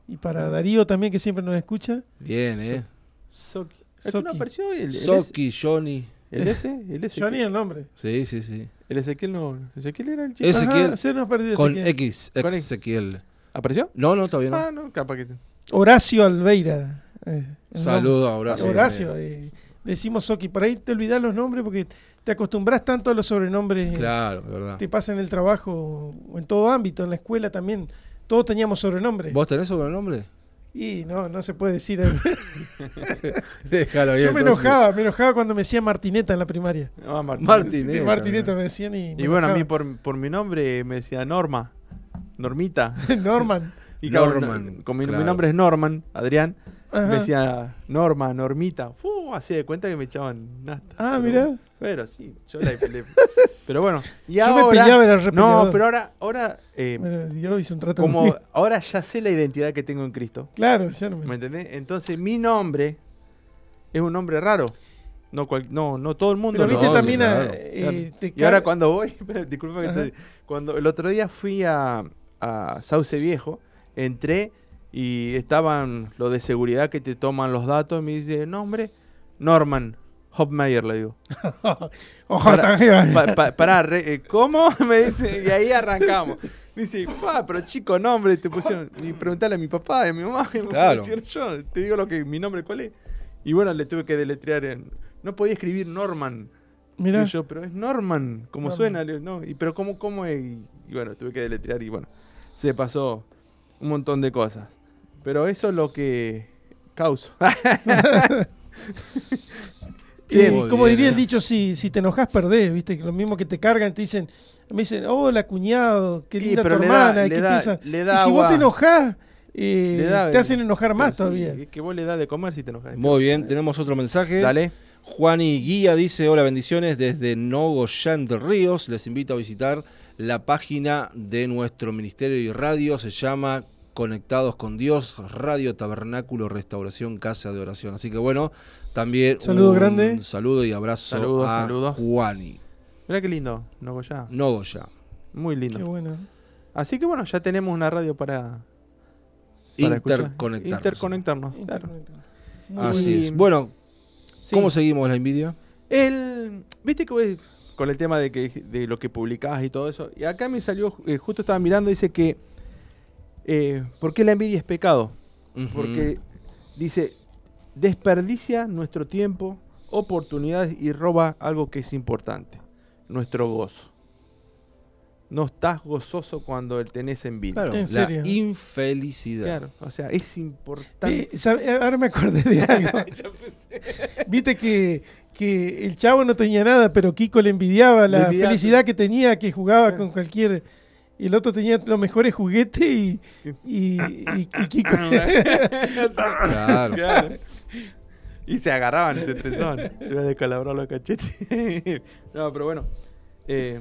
Y para Darío también, que siempre nos escucha. Bien, eh. Soki. Soki. ¿No apareció el, el, Soki, Johnny. el S? El Ezequiel. Johnny el nombre. Sí, sí, sí. El Ezequiel no. Ezequiel era el chico. Ezequiel Ajá, se nos perdió Con Ezequiel. X, Con X. Ezequiel. ¿Apareció? No, no, todavía no. Ah, no, capaz que. Horacio Alveira. eh, el Saludo a. Horacio. Horacio. eh, decimos Soki. Por ahí te olvidás los nombres porque te acostumbras tanto a los sobrenombres. Claro, de verdad. Te pasa en el trabajo o en todo ámbito, en la escuela también. Todos teníamos sobrenombres. ¿Vos tenés sobrenombre? Y no, no se puede decir. Déjalo ahí, Yo me entonces. enojaba, me enojaba cuando me decían Martineta en la primaria. No, Martín. Martineta. Sí, Martineta me decían y. me Y bueno, a mí por, por mi nombre me decía Norma, Normita. Norman. Y claro, Norman, no- con mi, mi claro. nombre es Norman, Adrián. Ajá. Me decía Norma, Normita. Uh, hacía de cuenta que me echaban nasta. Ah, mirá. Pero sí, yo la le- Pero bueno. Y Yo me ahora, peleaba, era re No, pero ahora, ahora eh, Bueno, Dios hizo un trato como ahora ya sé la identidad que tengo en Cristo. Claro, ya no ¿Me me. entendés? Entonces mi nombre es un nombre raro. No, cual- no, no todo el mundo Pero lo- viste no, también a, claro. eh, te Y ahora cuando voy, disculpa que te- cuando el otro día fui a, a Sauce Viejo, entré y estaban los de seguridad que te toman los datos y me dice, nombre, Norman Hopmeyer, le digo. Ojalá. Pa- pa- pará, re- eh, ¿cómo? Me dice, y ahí arrancamos. Dice, pa, pero chico, nombre, te pusieron. Y preguntarle a mi papá y a mi mamá, y me Claro. pusieron yo, te digo lo que, mi nombre, ¿cuál es? Y bueno, le tuve que deletrear en. No podía escribir Norman. Mira, Y yo, pero es Norman, como Norman. suena, le no, y pero cómo, cómo es? Y, y bueno, tuve que deletrear y bueno, se pasó un montón de cosas. Pero eso es lo que eh, Muy como bien, diría el dicho, si, si te enojas, perdés, viste, que lo mismo que te cargan, te dicen, me dicen, hola cuñado, qué Sí, linda tu le da- hermana, y que da- piensan, le da y si vos te enojás, eh, da- te hacen enojar más sí, todavía. es que vos le das de comer si te enojas. Muy bien, tenemos otro mensaje. Dale. Juan y Guía dice, hola bendiciones desde Nogoyá, Entre Ríos. Les invito a visitar la página de nuestro ministerio y radio. Se llama Conectados con Dios, Radio Tabernáculo Restauración Casa de Oración. Así que bueno, también Saludo un grande. saludo y abrazo Saludos, a saludos. Juani. Mira qué lindo, Nogoyá. Nogoyá. Muy lindo. Qué bueno. Así que bueno, ya tenemos una radio para, para. Interconectarnos. Interconectarnos, claro. Así es. Bueno, Sí. ¿cómo seguimos la envidia? El, Viste que vos- con el tema de, que, de lo que publicás y todo eso. Y acá me salió, eh, justo estaba mirando, dice que. Eh, ¿Por qué la envidia es pecado? Porque dice, desperdicia nuestro tiempo, oportunidades y roba algo que es importante, nuestro gozo. No estás gozoso cuando tenés envidia. Claro, ¿En la serio? infelicidad. Claro, o sea, es importante. Eh, ¿sabe? Ahora me acordé de algo. Viste que, que el chavo no tenía nada, pero Kiko le envidiaba la Le envidiaba- felicidad que tenía, que jugaba Claro. con cualquier... Y el otro tenía los mejores juguetes y, y, y- y Kiko... Claro. Claro. Y se agarraban, se estresaban. Te iba a descalabrar los cachetes. no, pero bueno. Eh,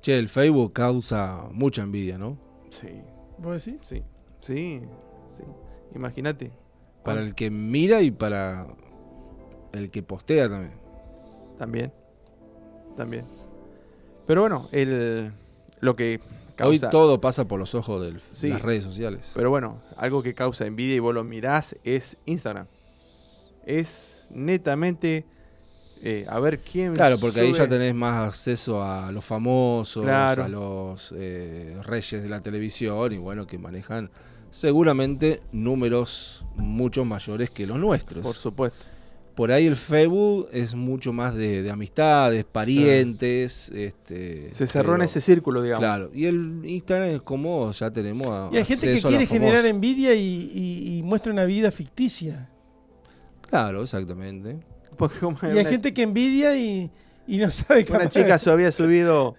Che, el Facebook causa mucha envidia, ¿no? sí, ¿Vos decís? sí, sí, sí. Imagínate. Para el que mira y para el que postea también. También. También. Pero bueno, el, lo que Hoy todo pasa por los ojos de Sí. las redes sociales. Pero bueno, algo que causa envidia y vos lo mirás es Instagram. Es netamente eh, a ver quién. Claro, porque ahí ya tenés más acceso a los famosos, Claro. a los eh, reyes de la televisión y bueno, que manejan seguramente números mucho mayores que los nuestros. Por supuesto. Por ahí el Facebook es mucho más de, de amistades, parientes. Este, Se cerró en ese círculo, digamos. Claro, y el Instagram es como ya tenemos a- Y hay gente que quiere generar envidia y, y- y muestra una vida ficticia. Claro, exactamente. Porque como Y hay una, gente que envidia y, y no sabe una capaz- chica se había subido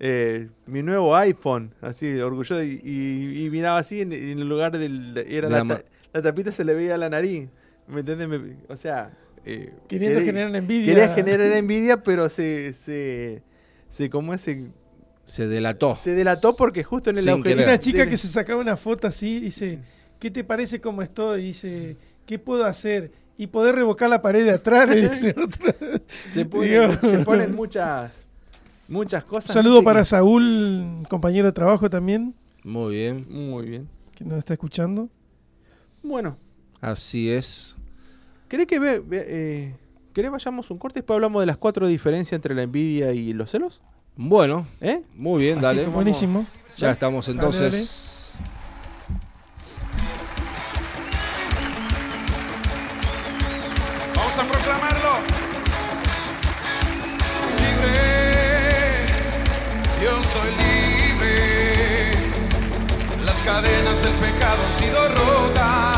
eh, mi nuevo iPhone, así, orgullosa, y, y- y miraba así en, en el lugar del. Era la, la ma- ta- la tapita se le veía la nariz. ¿Me entiendes? Me- o sea. Eh, Queriendo quería- generar envidia. Quería generar envidia, pero se. se, se ¿Cómo es? Se, Se delató. se delató porque justo en el agujero. Una chica que se sacaba una foto así, dice, ¿qué te parece cómo estoy? Dice, ¿qué puedo hacer? Y poder revocar la pared de atrás, dice se, ponen, Dios. se ponen muchas. Muchas Un cosas. saludo ¿viste? para Saúl, compañero de trabajo también, Muy bien. Muy bien. que nos está escuchando. Bueno, Así es. ¿Querés que ve, ve- eh, ¿querés vayamos un corte? Después hablamos de las cuatro diferencias entre la envidia y los celos. Bueno, ¿Eh? muy bien, Así dale. que Buenísimo. Ya estamos Dale, entonces. Vamos Vamos a proclamarlo. Libre, yo soy libre. Las cadenas del pecado han sido rotas.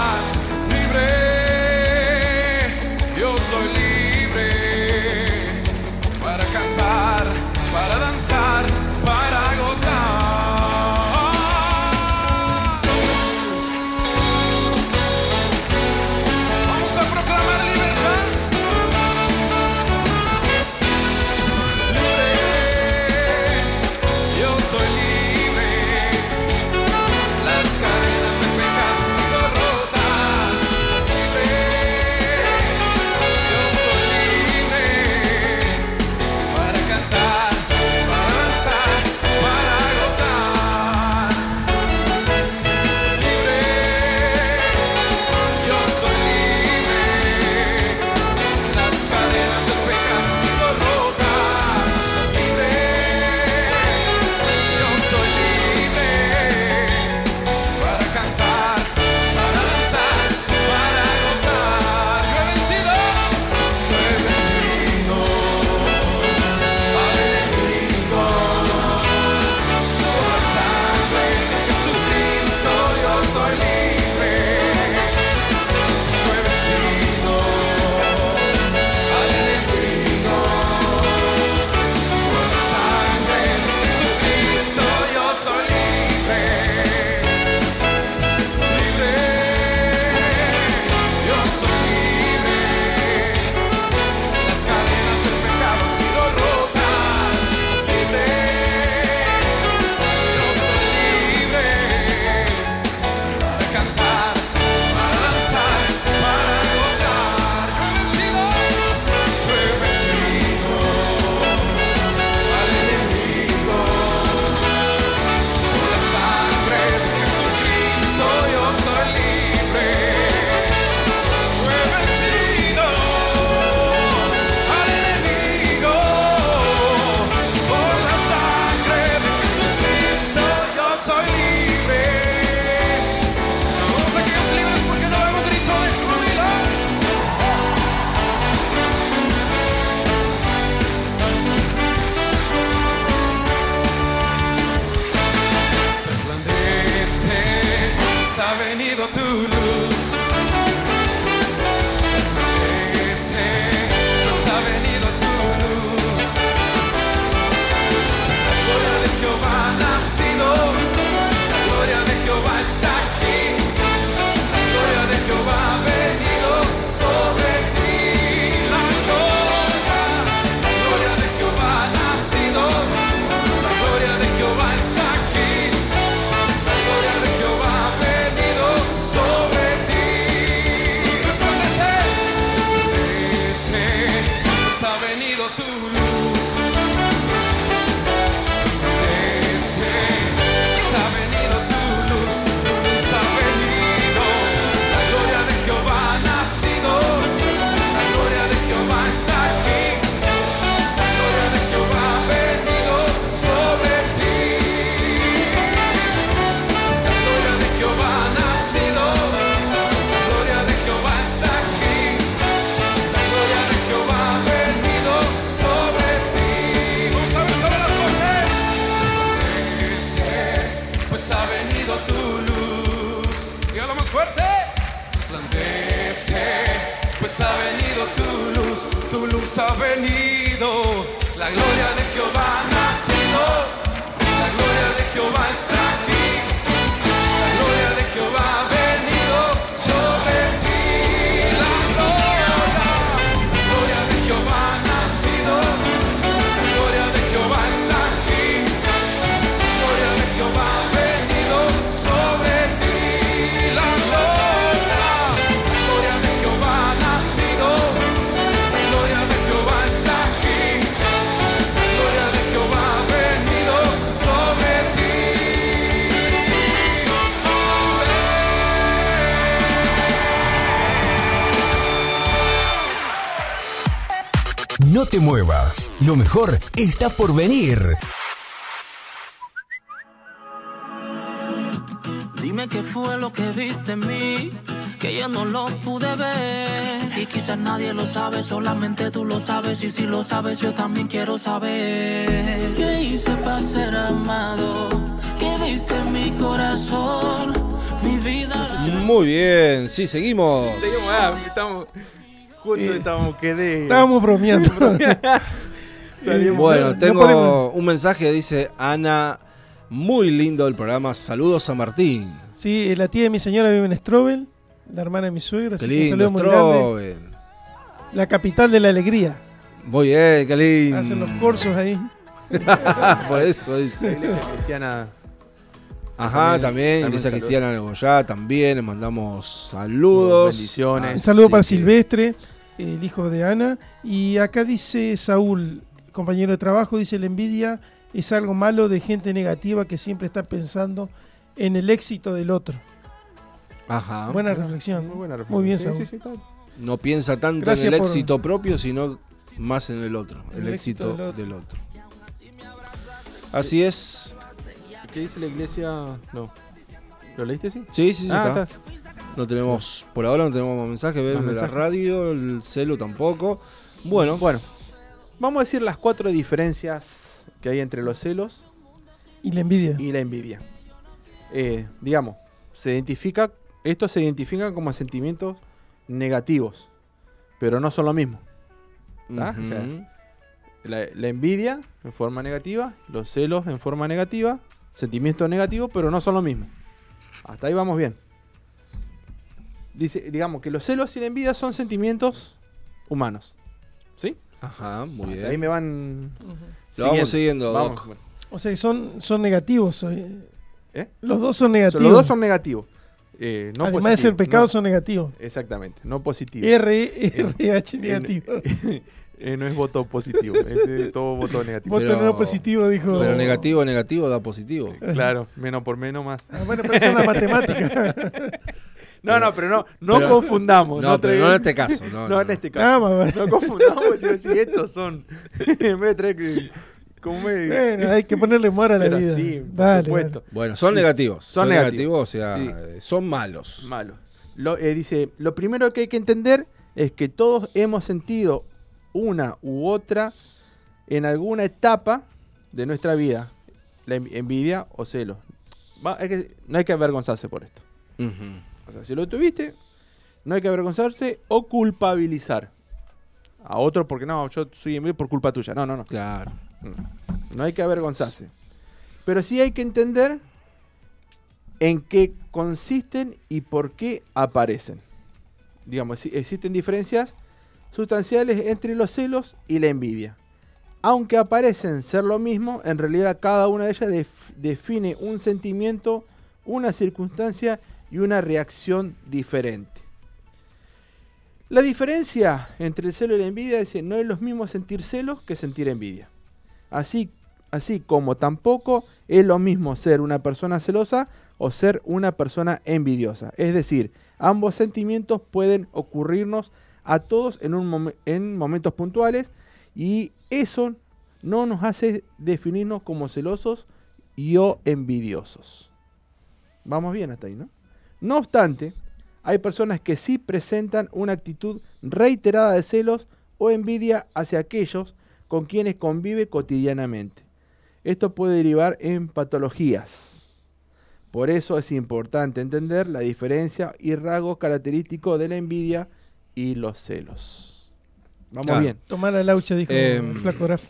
Te muevas, lo mejor está por venir. Dime qué fue lo que viste en mí, que yo no lo pude ver. Y quizás nadie lo sabe, solamente tú lo sabes. Y si lo sabes, yo también quiero saber. ¿Qué hice para ser amado? ¿Qué viste en mi corazón? Mi vida. Muy bien, sí, seguimos. Seguimos, ah, estamos. Justo Eh, estábamos quedé. Estábamos bromeando. Bueno, no tengo podemos- un mensaje, dice Ana, muy lindo el programa, saludos a Martín. Sí, la tía de mi señora vive en Strobel, la hermana de mi suegra. Qué así que un lindo, saludo muy grande. La capital de la alegría. Muy bien, qué lindo. Hacen los cursos ahí. Por eso La dice. iglesia cristiana. Ajá, También- también, también Iglesia. Cristiana de Goya, también le mandamos saludos. Bendiciones. Un saludo para que- Silvestre, el hijo de Ana. Y acá dice Saúl, compañero de trabajo, dice la envidia es algo malo de gente negativa que siempre está pensando en el éxito del otro. Ajá. Buena reflexión. Muy buena Muy bien, reflexión. Saúl. Sí, sí, No piensa tanto Gracias en el por- éxito propio, sino más en el otro, el, El éxito, éxito del otro. Así es. ¿Qué dice la iglesia? No. ¿Lo leíste, sí? Sí, sí, sí. ah, está. está. No tenemos, por ahora no tenemos más mensajes, ver Más de la mensajes. radio, el celu tampoco. Bueno, Bueno, vamos a decir las cuatro diferencias que hay entre los celos Y la envidia. y la envidia. Eh, digamos, se identifica, estos se identifican como sentimientos negativos, pero no son lo mismo. La, la envidia en forma negativa, los celos en forma negativa, sentimientos negativos, pero no son lo mismo. Hasta ahí vamos bien. Dice, digamos que los celos y la envidia son sentimientos humanos. ¿Sí? Ajá, muy Hasta bien. ahí me van. Ujú. Lo vamos siguiendo, Vamos, Doc. O sea que son, son negativos. eh. ¿Eh? Los dos son negativos. Los dos son negativos. Eh, no Además de ser no- son negativos. Exactamente, no positivos. R, RH negativo. Eh, no es voto positivo, es eh, todo voto negativo. Voto Pero- no positivo, dijo. Pero negativo, negativo da positivo. Claro, menos por menos más. Ah, bueno, pero eso es la matemática. No, no, pero no, no Pero- confundamos. No, pero traigan- no en este caso. No, No, no. en este caso. Ah. No confundamos, si, si estos son. en vez de traer que. Como me. Bueno, hay que ponerle humor a la Pero vida. sí, por Dale, supuesto. Bueno, son negativos. Son Son, negativos. negativos, o sea, Sí. eh, son malos. Malo. Lo, eh, dice: Lo primero que hay que entender es que todos hemos sentido una u otra en alguna etapa de nuestra vida. La en- envidia o celos. Va- hay que- no hay que avergonzarse por esto. O sea, si lo tuviste, no hay que avergonzarse o culpabilizar a otro porque no, yo soy envidioso por culpa tuya. No, no, no. Claro. No, no hay que avergonzarse. Pero sí hay que entender en qué consisten y por qué aparecen. Digamos, existen diferencias sustanciales entre los celos y la envidia. Aunque aparecen ser lo mismo, en realidad cada una de ellas def- define un sentimiento, una circunstancia y una reacción diferente. La diferencia entre el celo y la envidia es que no es lo mismo sentir celos que sentir envidia. Así, así como tampoco es lo mismo ser una persona celosa o ser una persona envidiosa. Es decir, ambos sentimientos pueden ocurrirnos a todos en, un en momentos puntuales y eso no nos hace definirnos como celosos y o envidiosos. Vamos bien hasta ahí, ¿no? No obstante, hay personas que sí presentan una actitud reiterada de celos o envidia hacia aquellos con quienes convive cotidianamente. Esto puede derivar en patologías. Por eso es importante entender la diferencia y rasgos característicos de la envidia y los celos. Vamos Ah. bien. Tomar la laucha, dijo el flaco Graf.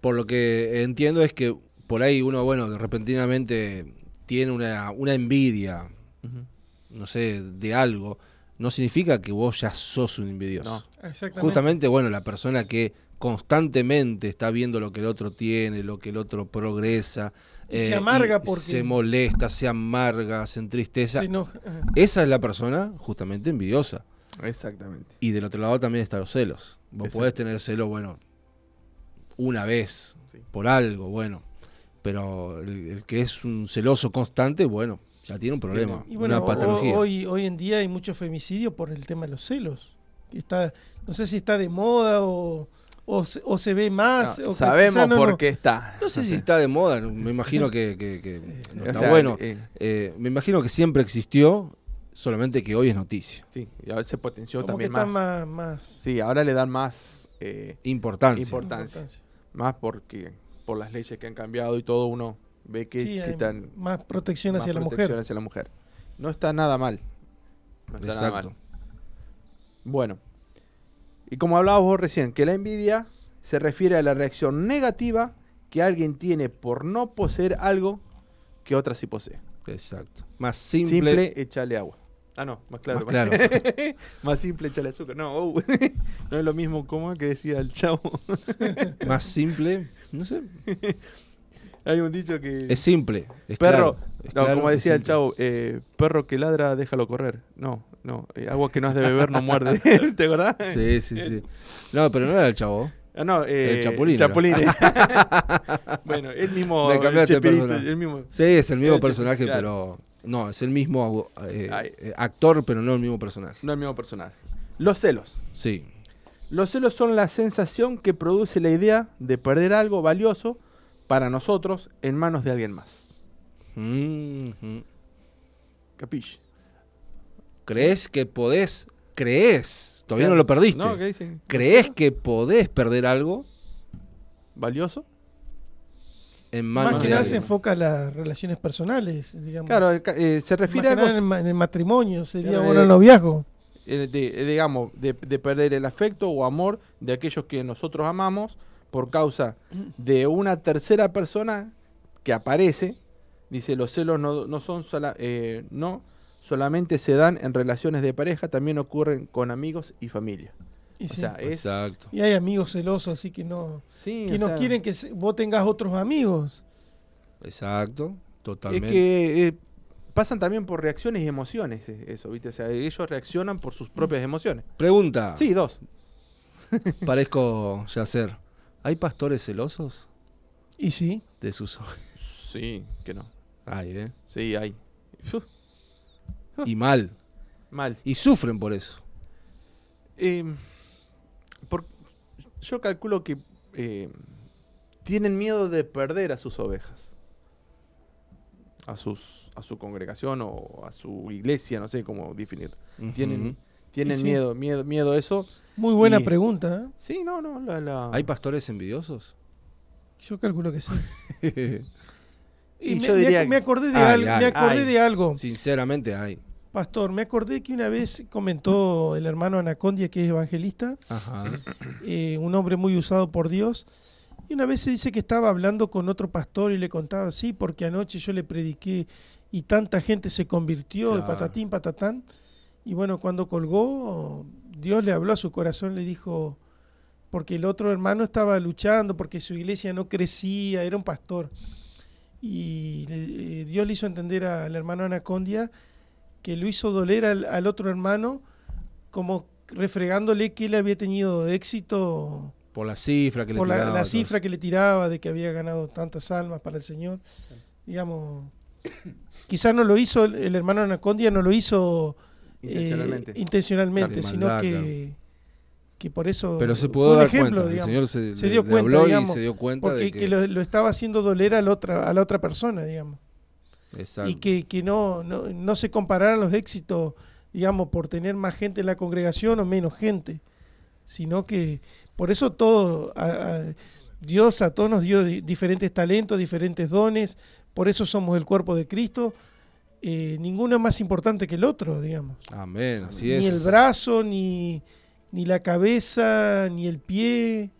Por lo que entiendo es que por ahí uno, bueno, repentinamente tiene una, una envidia, no sé, de algo. No significa que vos ya sos un envidioso. Exactamente. Justamente, bueno, la persona que constantemente está viendo lo que el otro tiene, lo que el otro progresa. eh, Y se amarga porque- Se molesta, se amarga, se entristece. Se enoja. Esa es la persona justamente envidiosa. Exactamente. Y del otro lado también están los celos. Vos podés tener celos, bueno, una vez, Sí. por algo, bueno. Pero el, el que es un celoso constante, bueno, ya tiene un problema, Y bueno, una patología. ho- hoy, hoy en día hay mucho femicidio por el tema de los celos. Está, no sé si está de moda o, o, se, o se ve más. No, o sabemos no, por no. qué está. No sé si está de moda, me imagino que, que- que no O está sea, bueno. eh, Eh, me imagino que siempre existió, solamente que hoy es noticia. Sí, y ahora se potenció Como que también está más. más, más Sí, ahora le dan más, eh, Importancia. Importancia. más porque por las leyes que han cambiado y todo uno ve que, Sí, que están más protección más hacia la protección mujer. hacia la mujer. No está nada mal. No está nada Exacto. mal. Bueno, y como hablabas vos recién, que la envidia se refiere a la reacción negativa que alguien tiene por no poseer algo que otra sí posee. Exacto. Más simple. Simple, echarle agua. Ah, no, más claro. Más claro. más simple, azúcar. No, uh, no es lo mismo como que decía el chavo. Más simple. No sé. Hay un dicho que... Es simple. Es Perro, claro, es no, claro, como decía el chavo, eh, perro que ladra, déjalo correr. No, no, eh, agua que no has de beber no muerde. ¿Te acordás? Sí, sí, sí. No, pero no era el chavo. Ah, no, eh, El Chapulín. Chapulín. bueno, el mismo. Me cambiaste personaje. el mismo. Sí, es el mismo El personaje, pero. No, es el mismo eh, eh, actor, pero no el mismo personaje. No el mismo personaje. Los celos. Sí. Los celos son la sensación que produce la idea de perder algo valioso para nosotros en manos de alguien más. ¿Capiche? ¿Crees que podés? ¿Crees? Todavía no lo perdiste. No, ¿qué dicen? ¿Crees que podés perder algo ¿Valioso? En Más que de nada se enfoca a las relaciones personales, digamos. Claro, eh, se Más refiere que a nada en, el ma- en el matrimonio, sería Claro, bueno eh, el noviazgo. eh, de, eh, digamos, de, de perder el afecto o amor de aquellos que nosotros amamos por causa de una tercera persona que aparece. Dice, los celos no, no son sola- eh, no solamente se dan en relaciones de pareja, también ocurren con amigos y familia. Y, O sí. sea, es... Exacto. Y hay amigos celosos, así que no, Sí, que no sea, quieren que vos tengas otros amigos. Exacto. Es Totalmente. que eh, pasan también por reacciones y emociones, eh, eso, ¿viste? O sea, ellos reaccionan por sus propias emociones. Pregunta. Sí, dos. Parezco Yacer. ¿Hay pastores celosos Y sí, de sus Sí, que no. Ay, ¿eh? Sí, hay. Y mal. mal. Y sufren por eso. Eh, yo calculo que eh, tienen miedo de perder a sus ovejas. A, sus, a su congregación o a su iglesia, no sé cómo definir. Tienen, Ujú. tienen sí. miedo, miedo, miedo a eso. muy buena Y- pregunta. ¿eh? Sí, no, no. La, la- ¿Hay pastores envidiosos? Yo calculo que sí. Y me, yo diría me acordé de Ay, algo, ay, me acordé ay. de algo, Sinceramente hay. Pastor. Me acordé que una vez comentó el hermano Anacondia, que es evangelista, Ajá. eh, un hombre muy usado por Dios. Y una vez se dice que estaba hablando con otro pastor y le contaba, sí, porque anoche yo le prediqué y tanta gente se convirtió Claro. patatín, patatán. Y bueno, cuando colgó, Dios le habló a su corazón, le dijo, porque el otro hermano estaba luchando, porque su iglesia no crecía, era un pastor. Y eh, Dios le hizo entender al hermano Anacondia que lo hizo doler al, al otro hermano, como refregándole que él había tenido éxito Por la cifra que le por la, tiraba, la todo cifra que le tiraba de que había ganado tantas almas para el Señor. Digamos, quizás no lo hizo, el, el hermano Anacondia no lo hizo eh, Intencionalmente. sino maldad, que, que por eso Pero se fue pudo dar ejemplo, cuenta. digamos, El Señor se, se le- dio le cuenta, habló digamos, y se dio cuenta porque de que, que... lo, lo estaba haciendo doler a la otra, a la otra persona, digamos. Exacto. Y que, que no, no, no se compararan los éxitos, digamos, por tener más gente en la congregación o menos gente, sino que por eso todo, a- a- Dios a todos nos dio di- diferentes talentos, diferentes dones, por eso somos el cuerpo de Cristo. eh, ninguno es más importante que el otro, digamos. Amén, así Ni es. el brazo, ni, ni la cabeza, ni el pie.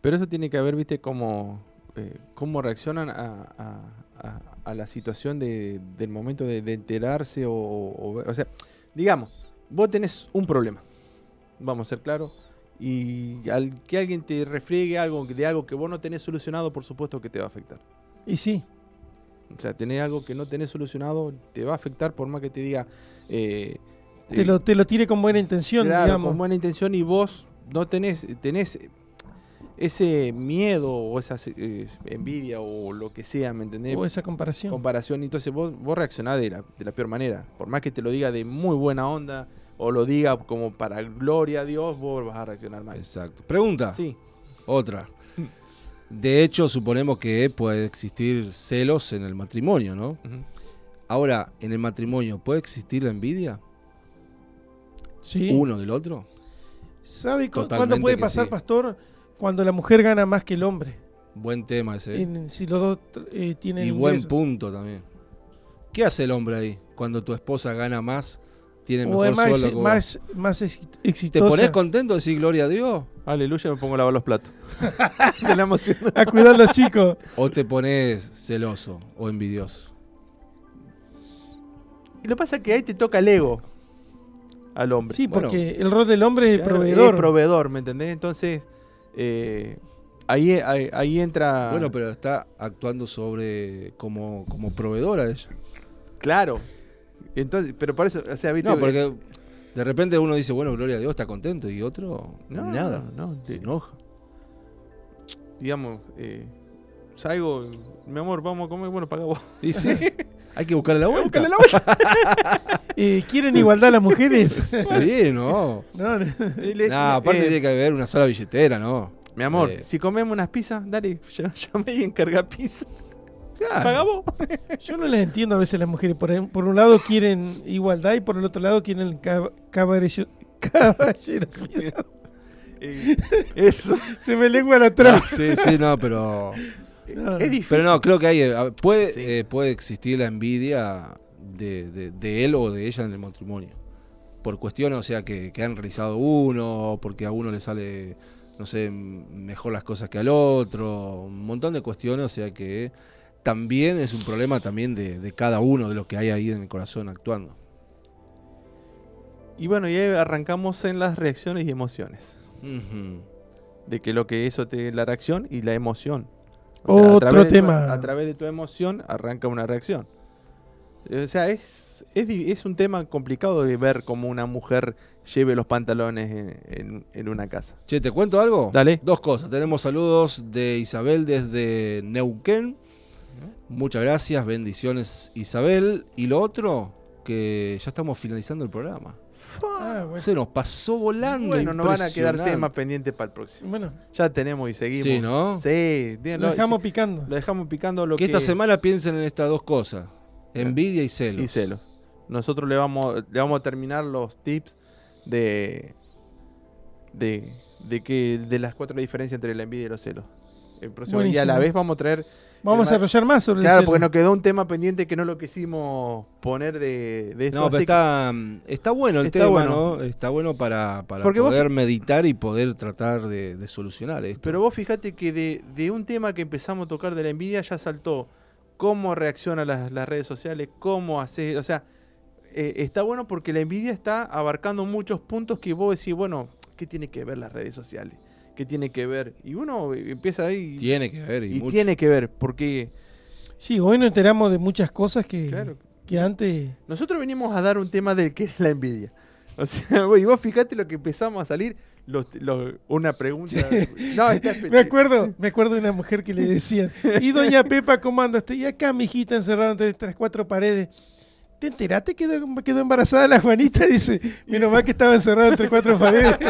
Pero eso tiene que ver, viste, cómo, eh, cómo reaccionan a, a- a- la situación de- del momento de, de enterarse o, o ver- o sea, digamos, vos tenés un problema, vamos a ser claros, y al que alguien te refriegue algo de algo que vos no tenés solucionado, por supuesto que te va a afectar. Y sí, O sea, tener algo que no tenés solucionado te va a afectar por más que te diga... eh, te lo, te lo tire con buena intención, Claro, digamos. con buena intención y vos no tenés, tenés ese miedo o esa eh, envidia o lo que sea, ¿me entendés? o esa comparación. Comparación, entonces vos, vos reaccionás de la, de la peor manera. Por más que te lo diga de muy buena onda o lo diga como para gloria a Dios, vos vas a reaccionar mal. Exacto. Pregunta. Sí, Otra. De hecho, suponemos que puede existir celos en el matrimonio, ¿no? Ahora, en el matrimonio, ¿puede existir la envidia? Sí. ¿Uno del otro? ¿Sabe cu- Totalmente cuándo puede pasar, sí. pastor? Cuando la mujer gana más que el hombre. Buen tema ese. En- si los dos eh, tienen Y buen punto también. ¿Qué hace el hombre ahí? Cuando tu esposa gana más, tiene O mejor es más, sueldo más, más exi- ¿Te exitosa. pones contento de decir gloria a Dios? Aleluya, me pongo a lavar los platos. de la emoción. A cuidar a los chicos. ¿O te pones celoso o envidioso? Y lo que pasa es que ahí te toca el ego al hombre. Sí, Bueno, porque el rol del hombre es el proveedor. Es proveedor, ¿me entendés? Entonces, eh, ahí, ahí, ahí entra. Bueno, pero está actuando sobre como, como proveedora ella. Claro. Entonces, pero por eso, o sea, viste. No, porque de repente uno dice, bueno, gloria a Dios, está contento, y otro, No, nada, no, se sí. enoja. digamos, eh, salgo, mi amor, vamos a comer, bueno, paga vos. Y sí, hay que buscarle la vuelta. Búscale la vuelta. Eh, ¿Quieren igualdad las mujeres? Sí, no. No, aparte eh, tiene que haber una sola billetera, ¿no? Mi amor, Eh. si comemos unas pizzas, dale, ll- llame y encarga pizza. Claro. Paga vos. Yo no les entiendo a veces las mujeres. Por, em- por un lado quieren igualdad y por el otro lado quieren cab- caballerosidad. Eh, Eso. Se me lengua la traba. Sí, sí, no, pero. No, Es difícil. Pero no, creo que hay. eh, Puede, Sí. eh, puede existir la envidia de, de- de él o de ella en el matrimonio. Por cuestiones, o sea, que, que han realizado uno, porque a uno le sale, no sé, mejor las cosas que al otro, un montón de cuestiones, o sea que también es un problema también de, de cada uno, de lo que hay ahí en el corazón actuando. Y bueno, y ahí arrancamos en las reacciones y emociones. De que lo que eso te la reacción y la emoción. A Otro través de tu- tema. a través de tu emoción arranca una reacción. O sea, es, es un tema complicado de ver cómo una mujer lleve los pantalones en, en- en una casa. Che, ¿te cuento algo? Dale. Dos cosas. Tenemos saludos de Isabel desde Neuquén. Muchas gracias, bendiciones Isabel. Y lo otro, que ya estamos finalizando el programa. Ah, bueno. Se nos pasó volando. Bueno, nos van a quedar temas pendientes para el próximo. Bueno, Ya tenemos y seguimos. Sí, ¿no? Sí, lo dejamos picando. lo dejamos picando lo Que que, esta semana piensen en estas dos cosas. Envidia y celos. y celos. Nosotros le vamos, le vamos a terminar los tips de de, de que de las cuatro diferencias entre la envidia y los celos. El próximo día a la Buenísimo. vez vamos a traer Vamos a desarrollar más sobre el Claro, porque nos quedó un tema pendiente que no lo quisimos poner de, de esto. No, pero está, está bueno el Está tema, bueno. ¿no? Está bueno para, para Porque vos- poder meditar y poder tratar de, de solucionar esto. Pero vos fíjate que de, de un tema que empezamos a tocar de la envidia ya saltó cómo reaccionan las, las redes sociales, cómo hace, o sea, eh, está bueno porque la envidia está abarcando muchos puntos que vos decís, bueno, ¿qué tiene que ver las redes sociales? ¿Qué tiene que ver? Y uno empieza ahí tiene que ver. Y, y mucho. tiene que ver, porque Sí, hoy nos enteramos de muchas cosas que, Claro. que antes... nosotros venimos a dar un tema de qué es la envidia. O sea, y vos fíjate lo que empezamos a salir, los, los- una pregunta. No, está Me acuerdo, me acuerdo de una mujer que le decían, y doña Pepa, ¿cómo anda? Y acá mi hijita encerrada entre estas cuatro paredes. ¿Te enteraste que quedó, quedó embarazada la Juanita? Dice, menos mal que estaba encerrada entre cuatro paredes.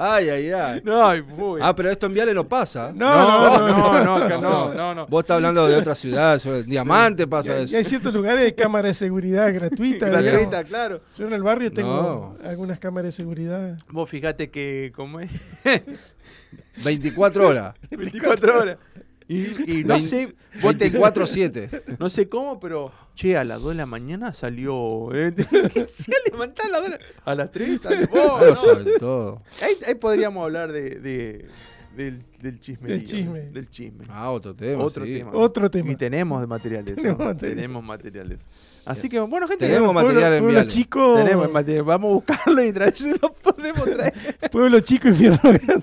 Ay, ay, ay. No, ay, uy. Ah, pero esto en Viale no pasa. No, no, no. no, no, acá no, no, no. Vos estás hablando de otra ciudad, sobre el Diamante Y pasa hay, y eso. hay ciertos lugares de cámara de seguridad gratuita. Gratuita, claro. Yo en el barrio tengo No. algunas cámaras de seguridad. Vos fíjate que como es 24 horas. 24 horas. Y, y no sé, vos te- 24-7. no sé cómo, pero che, a las 2 de la mañana salió. Eh, se levantó a las 2 A las 3 salió. Oh, no. todo. ahí, ahí podríamos hablar de, de- del, del chisme. Del chisme. Del chisme. Ah, otro tema. Otro sí. tema. Otro tema. Y tenemos de material de eso. Tenemos material. Tenemos material de eso. Así que, bueno, gente, Tenemos tenemos, material pueblo chico, tenemos material. Vamos a buscarlo y traerlo. Podemos traer. pueblo chico, infierno grande.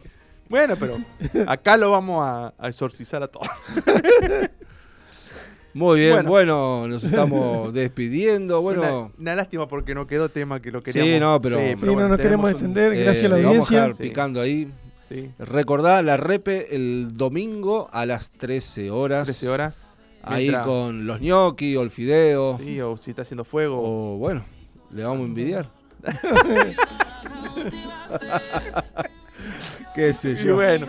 Sí. Bueno, pero acá lo vamos a, a exorcizar a todos. Muy bien, bueno. Bueno. nos estamos despidiendo. Bueno, una lástima porque no quedó tema que lo queríamos. Sí, no, pero- Sí, no nos queremos extender. eh, gracias a la vamos audiencia. dejar Sí. picando ahí. Sí, Recordá la repe el domingo a las 13 horas. 13 horas. Ahí Mientras- con los gnocchi o el fideo. Sí, o si está haciendo fuego. O bueno, le vamos a envidiar. ¿Qué sé Y yo? bueno.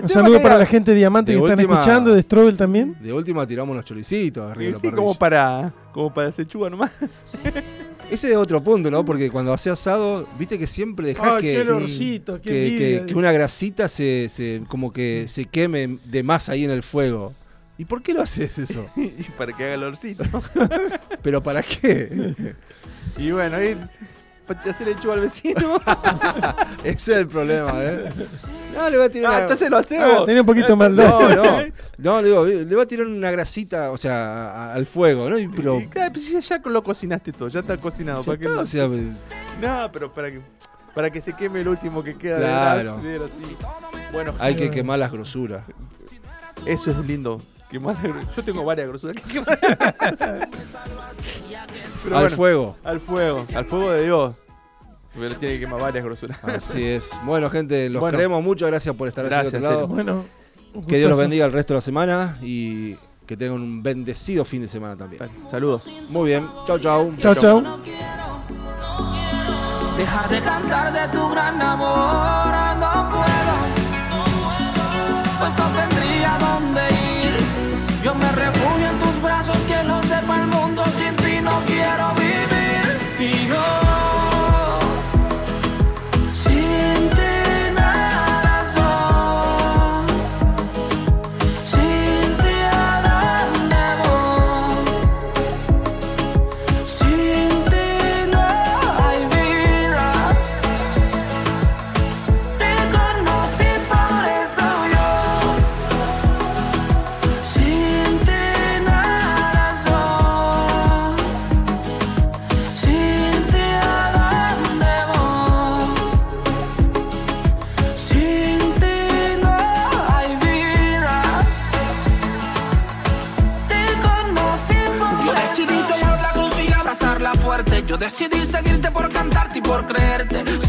Un saludo para la gente de Diamante de que están escuchando, de Strobel también. De última tiramos unos choricitos arriba de la Sí, como para, como para cechuga nomás. Ese es otro punto, ¿no? Porque cuando hace asado, viste que siempre dejás Ay, que, olorcito, que, que- que una grasita se, se- como que se queme de más ahí en el fuego. ¿Y por qué lo haces eso? y para que haga el olorcito. ¿Pero para qué? y bueno, ahí para hacerle chuva al vecino. Ese es el problema, ¿eh? No, le va a tirar ah, una... entonces lo Ah, hacemos. tenía un poquito más de... No, no, no, le, digo, le va a tirar una grasita, o sea, a- al fuego, ¿no? Y- Pero, Y, claro, pues ya, ya lo cocinaste todo, ya está cocinado. ¿para qué está, o sea, pues, No, pero para que, para que se queme el último que queda Claro. de. Bueno, hay que quemar las grosuras. eso es lindo. Quemar la gru- Yo tengo varias grosuras que quemar. Pero al bueno, fuego. Al fuego, al fuego de Dios. Pero tiene que quemar varias grosuras. Así es. Bueno, gente, los Bueno. queremos mucho. Gracias por estar Gracias, otro lado. Bueno, Que Dios los bendiga el resto de la semana y que tengan un bendecido fin de semana también. Saludos. Muy bien. Chau, chau. No quiero dejar de cantar de tu gran amor. No puedo, no puedo, pues no que lo sepa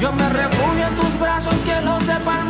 Yo me refugio en tus brazos, que lo sepa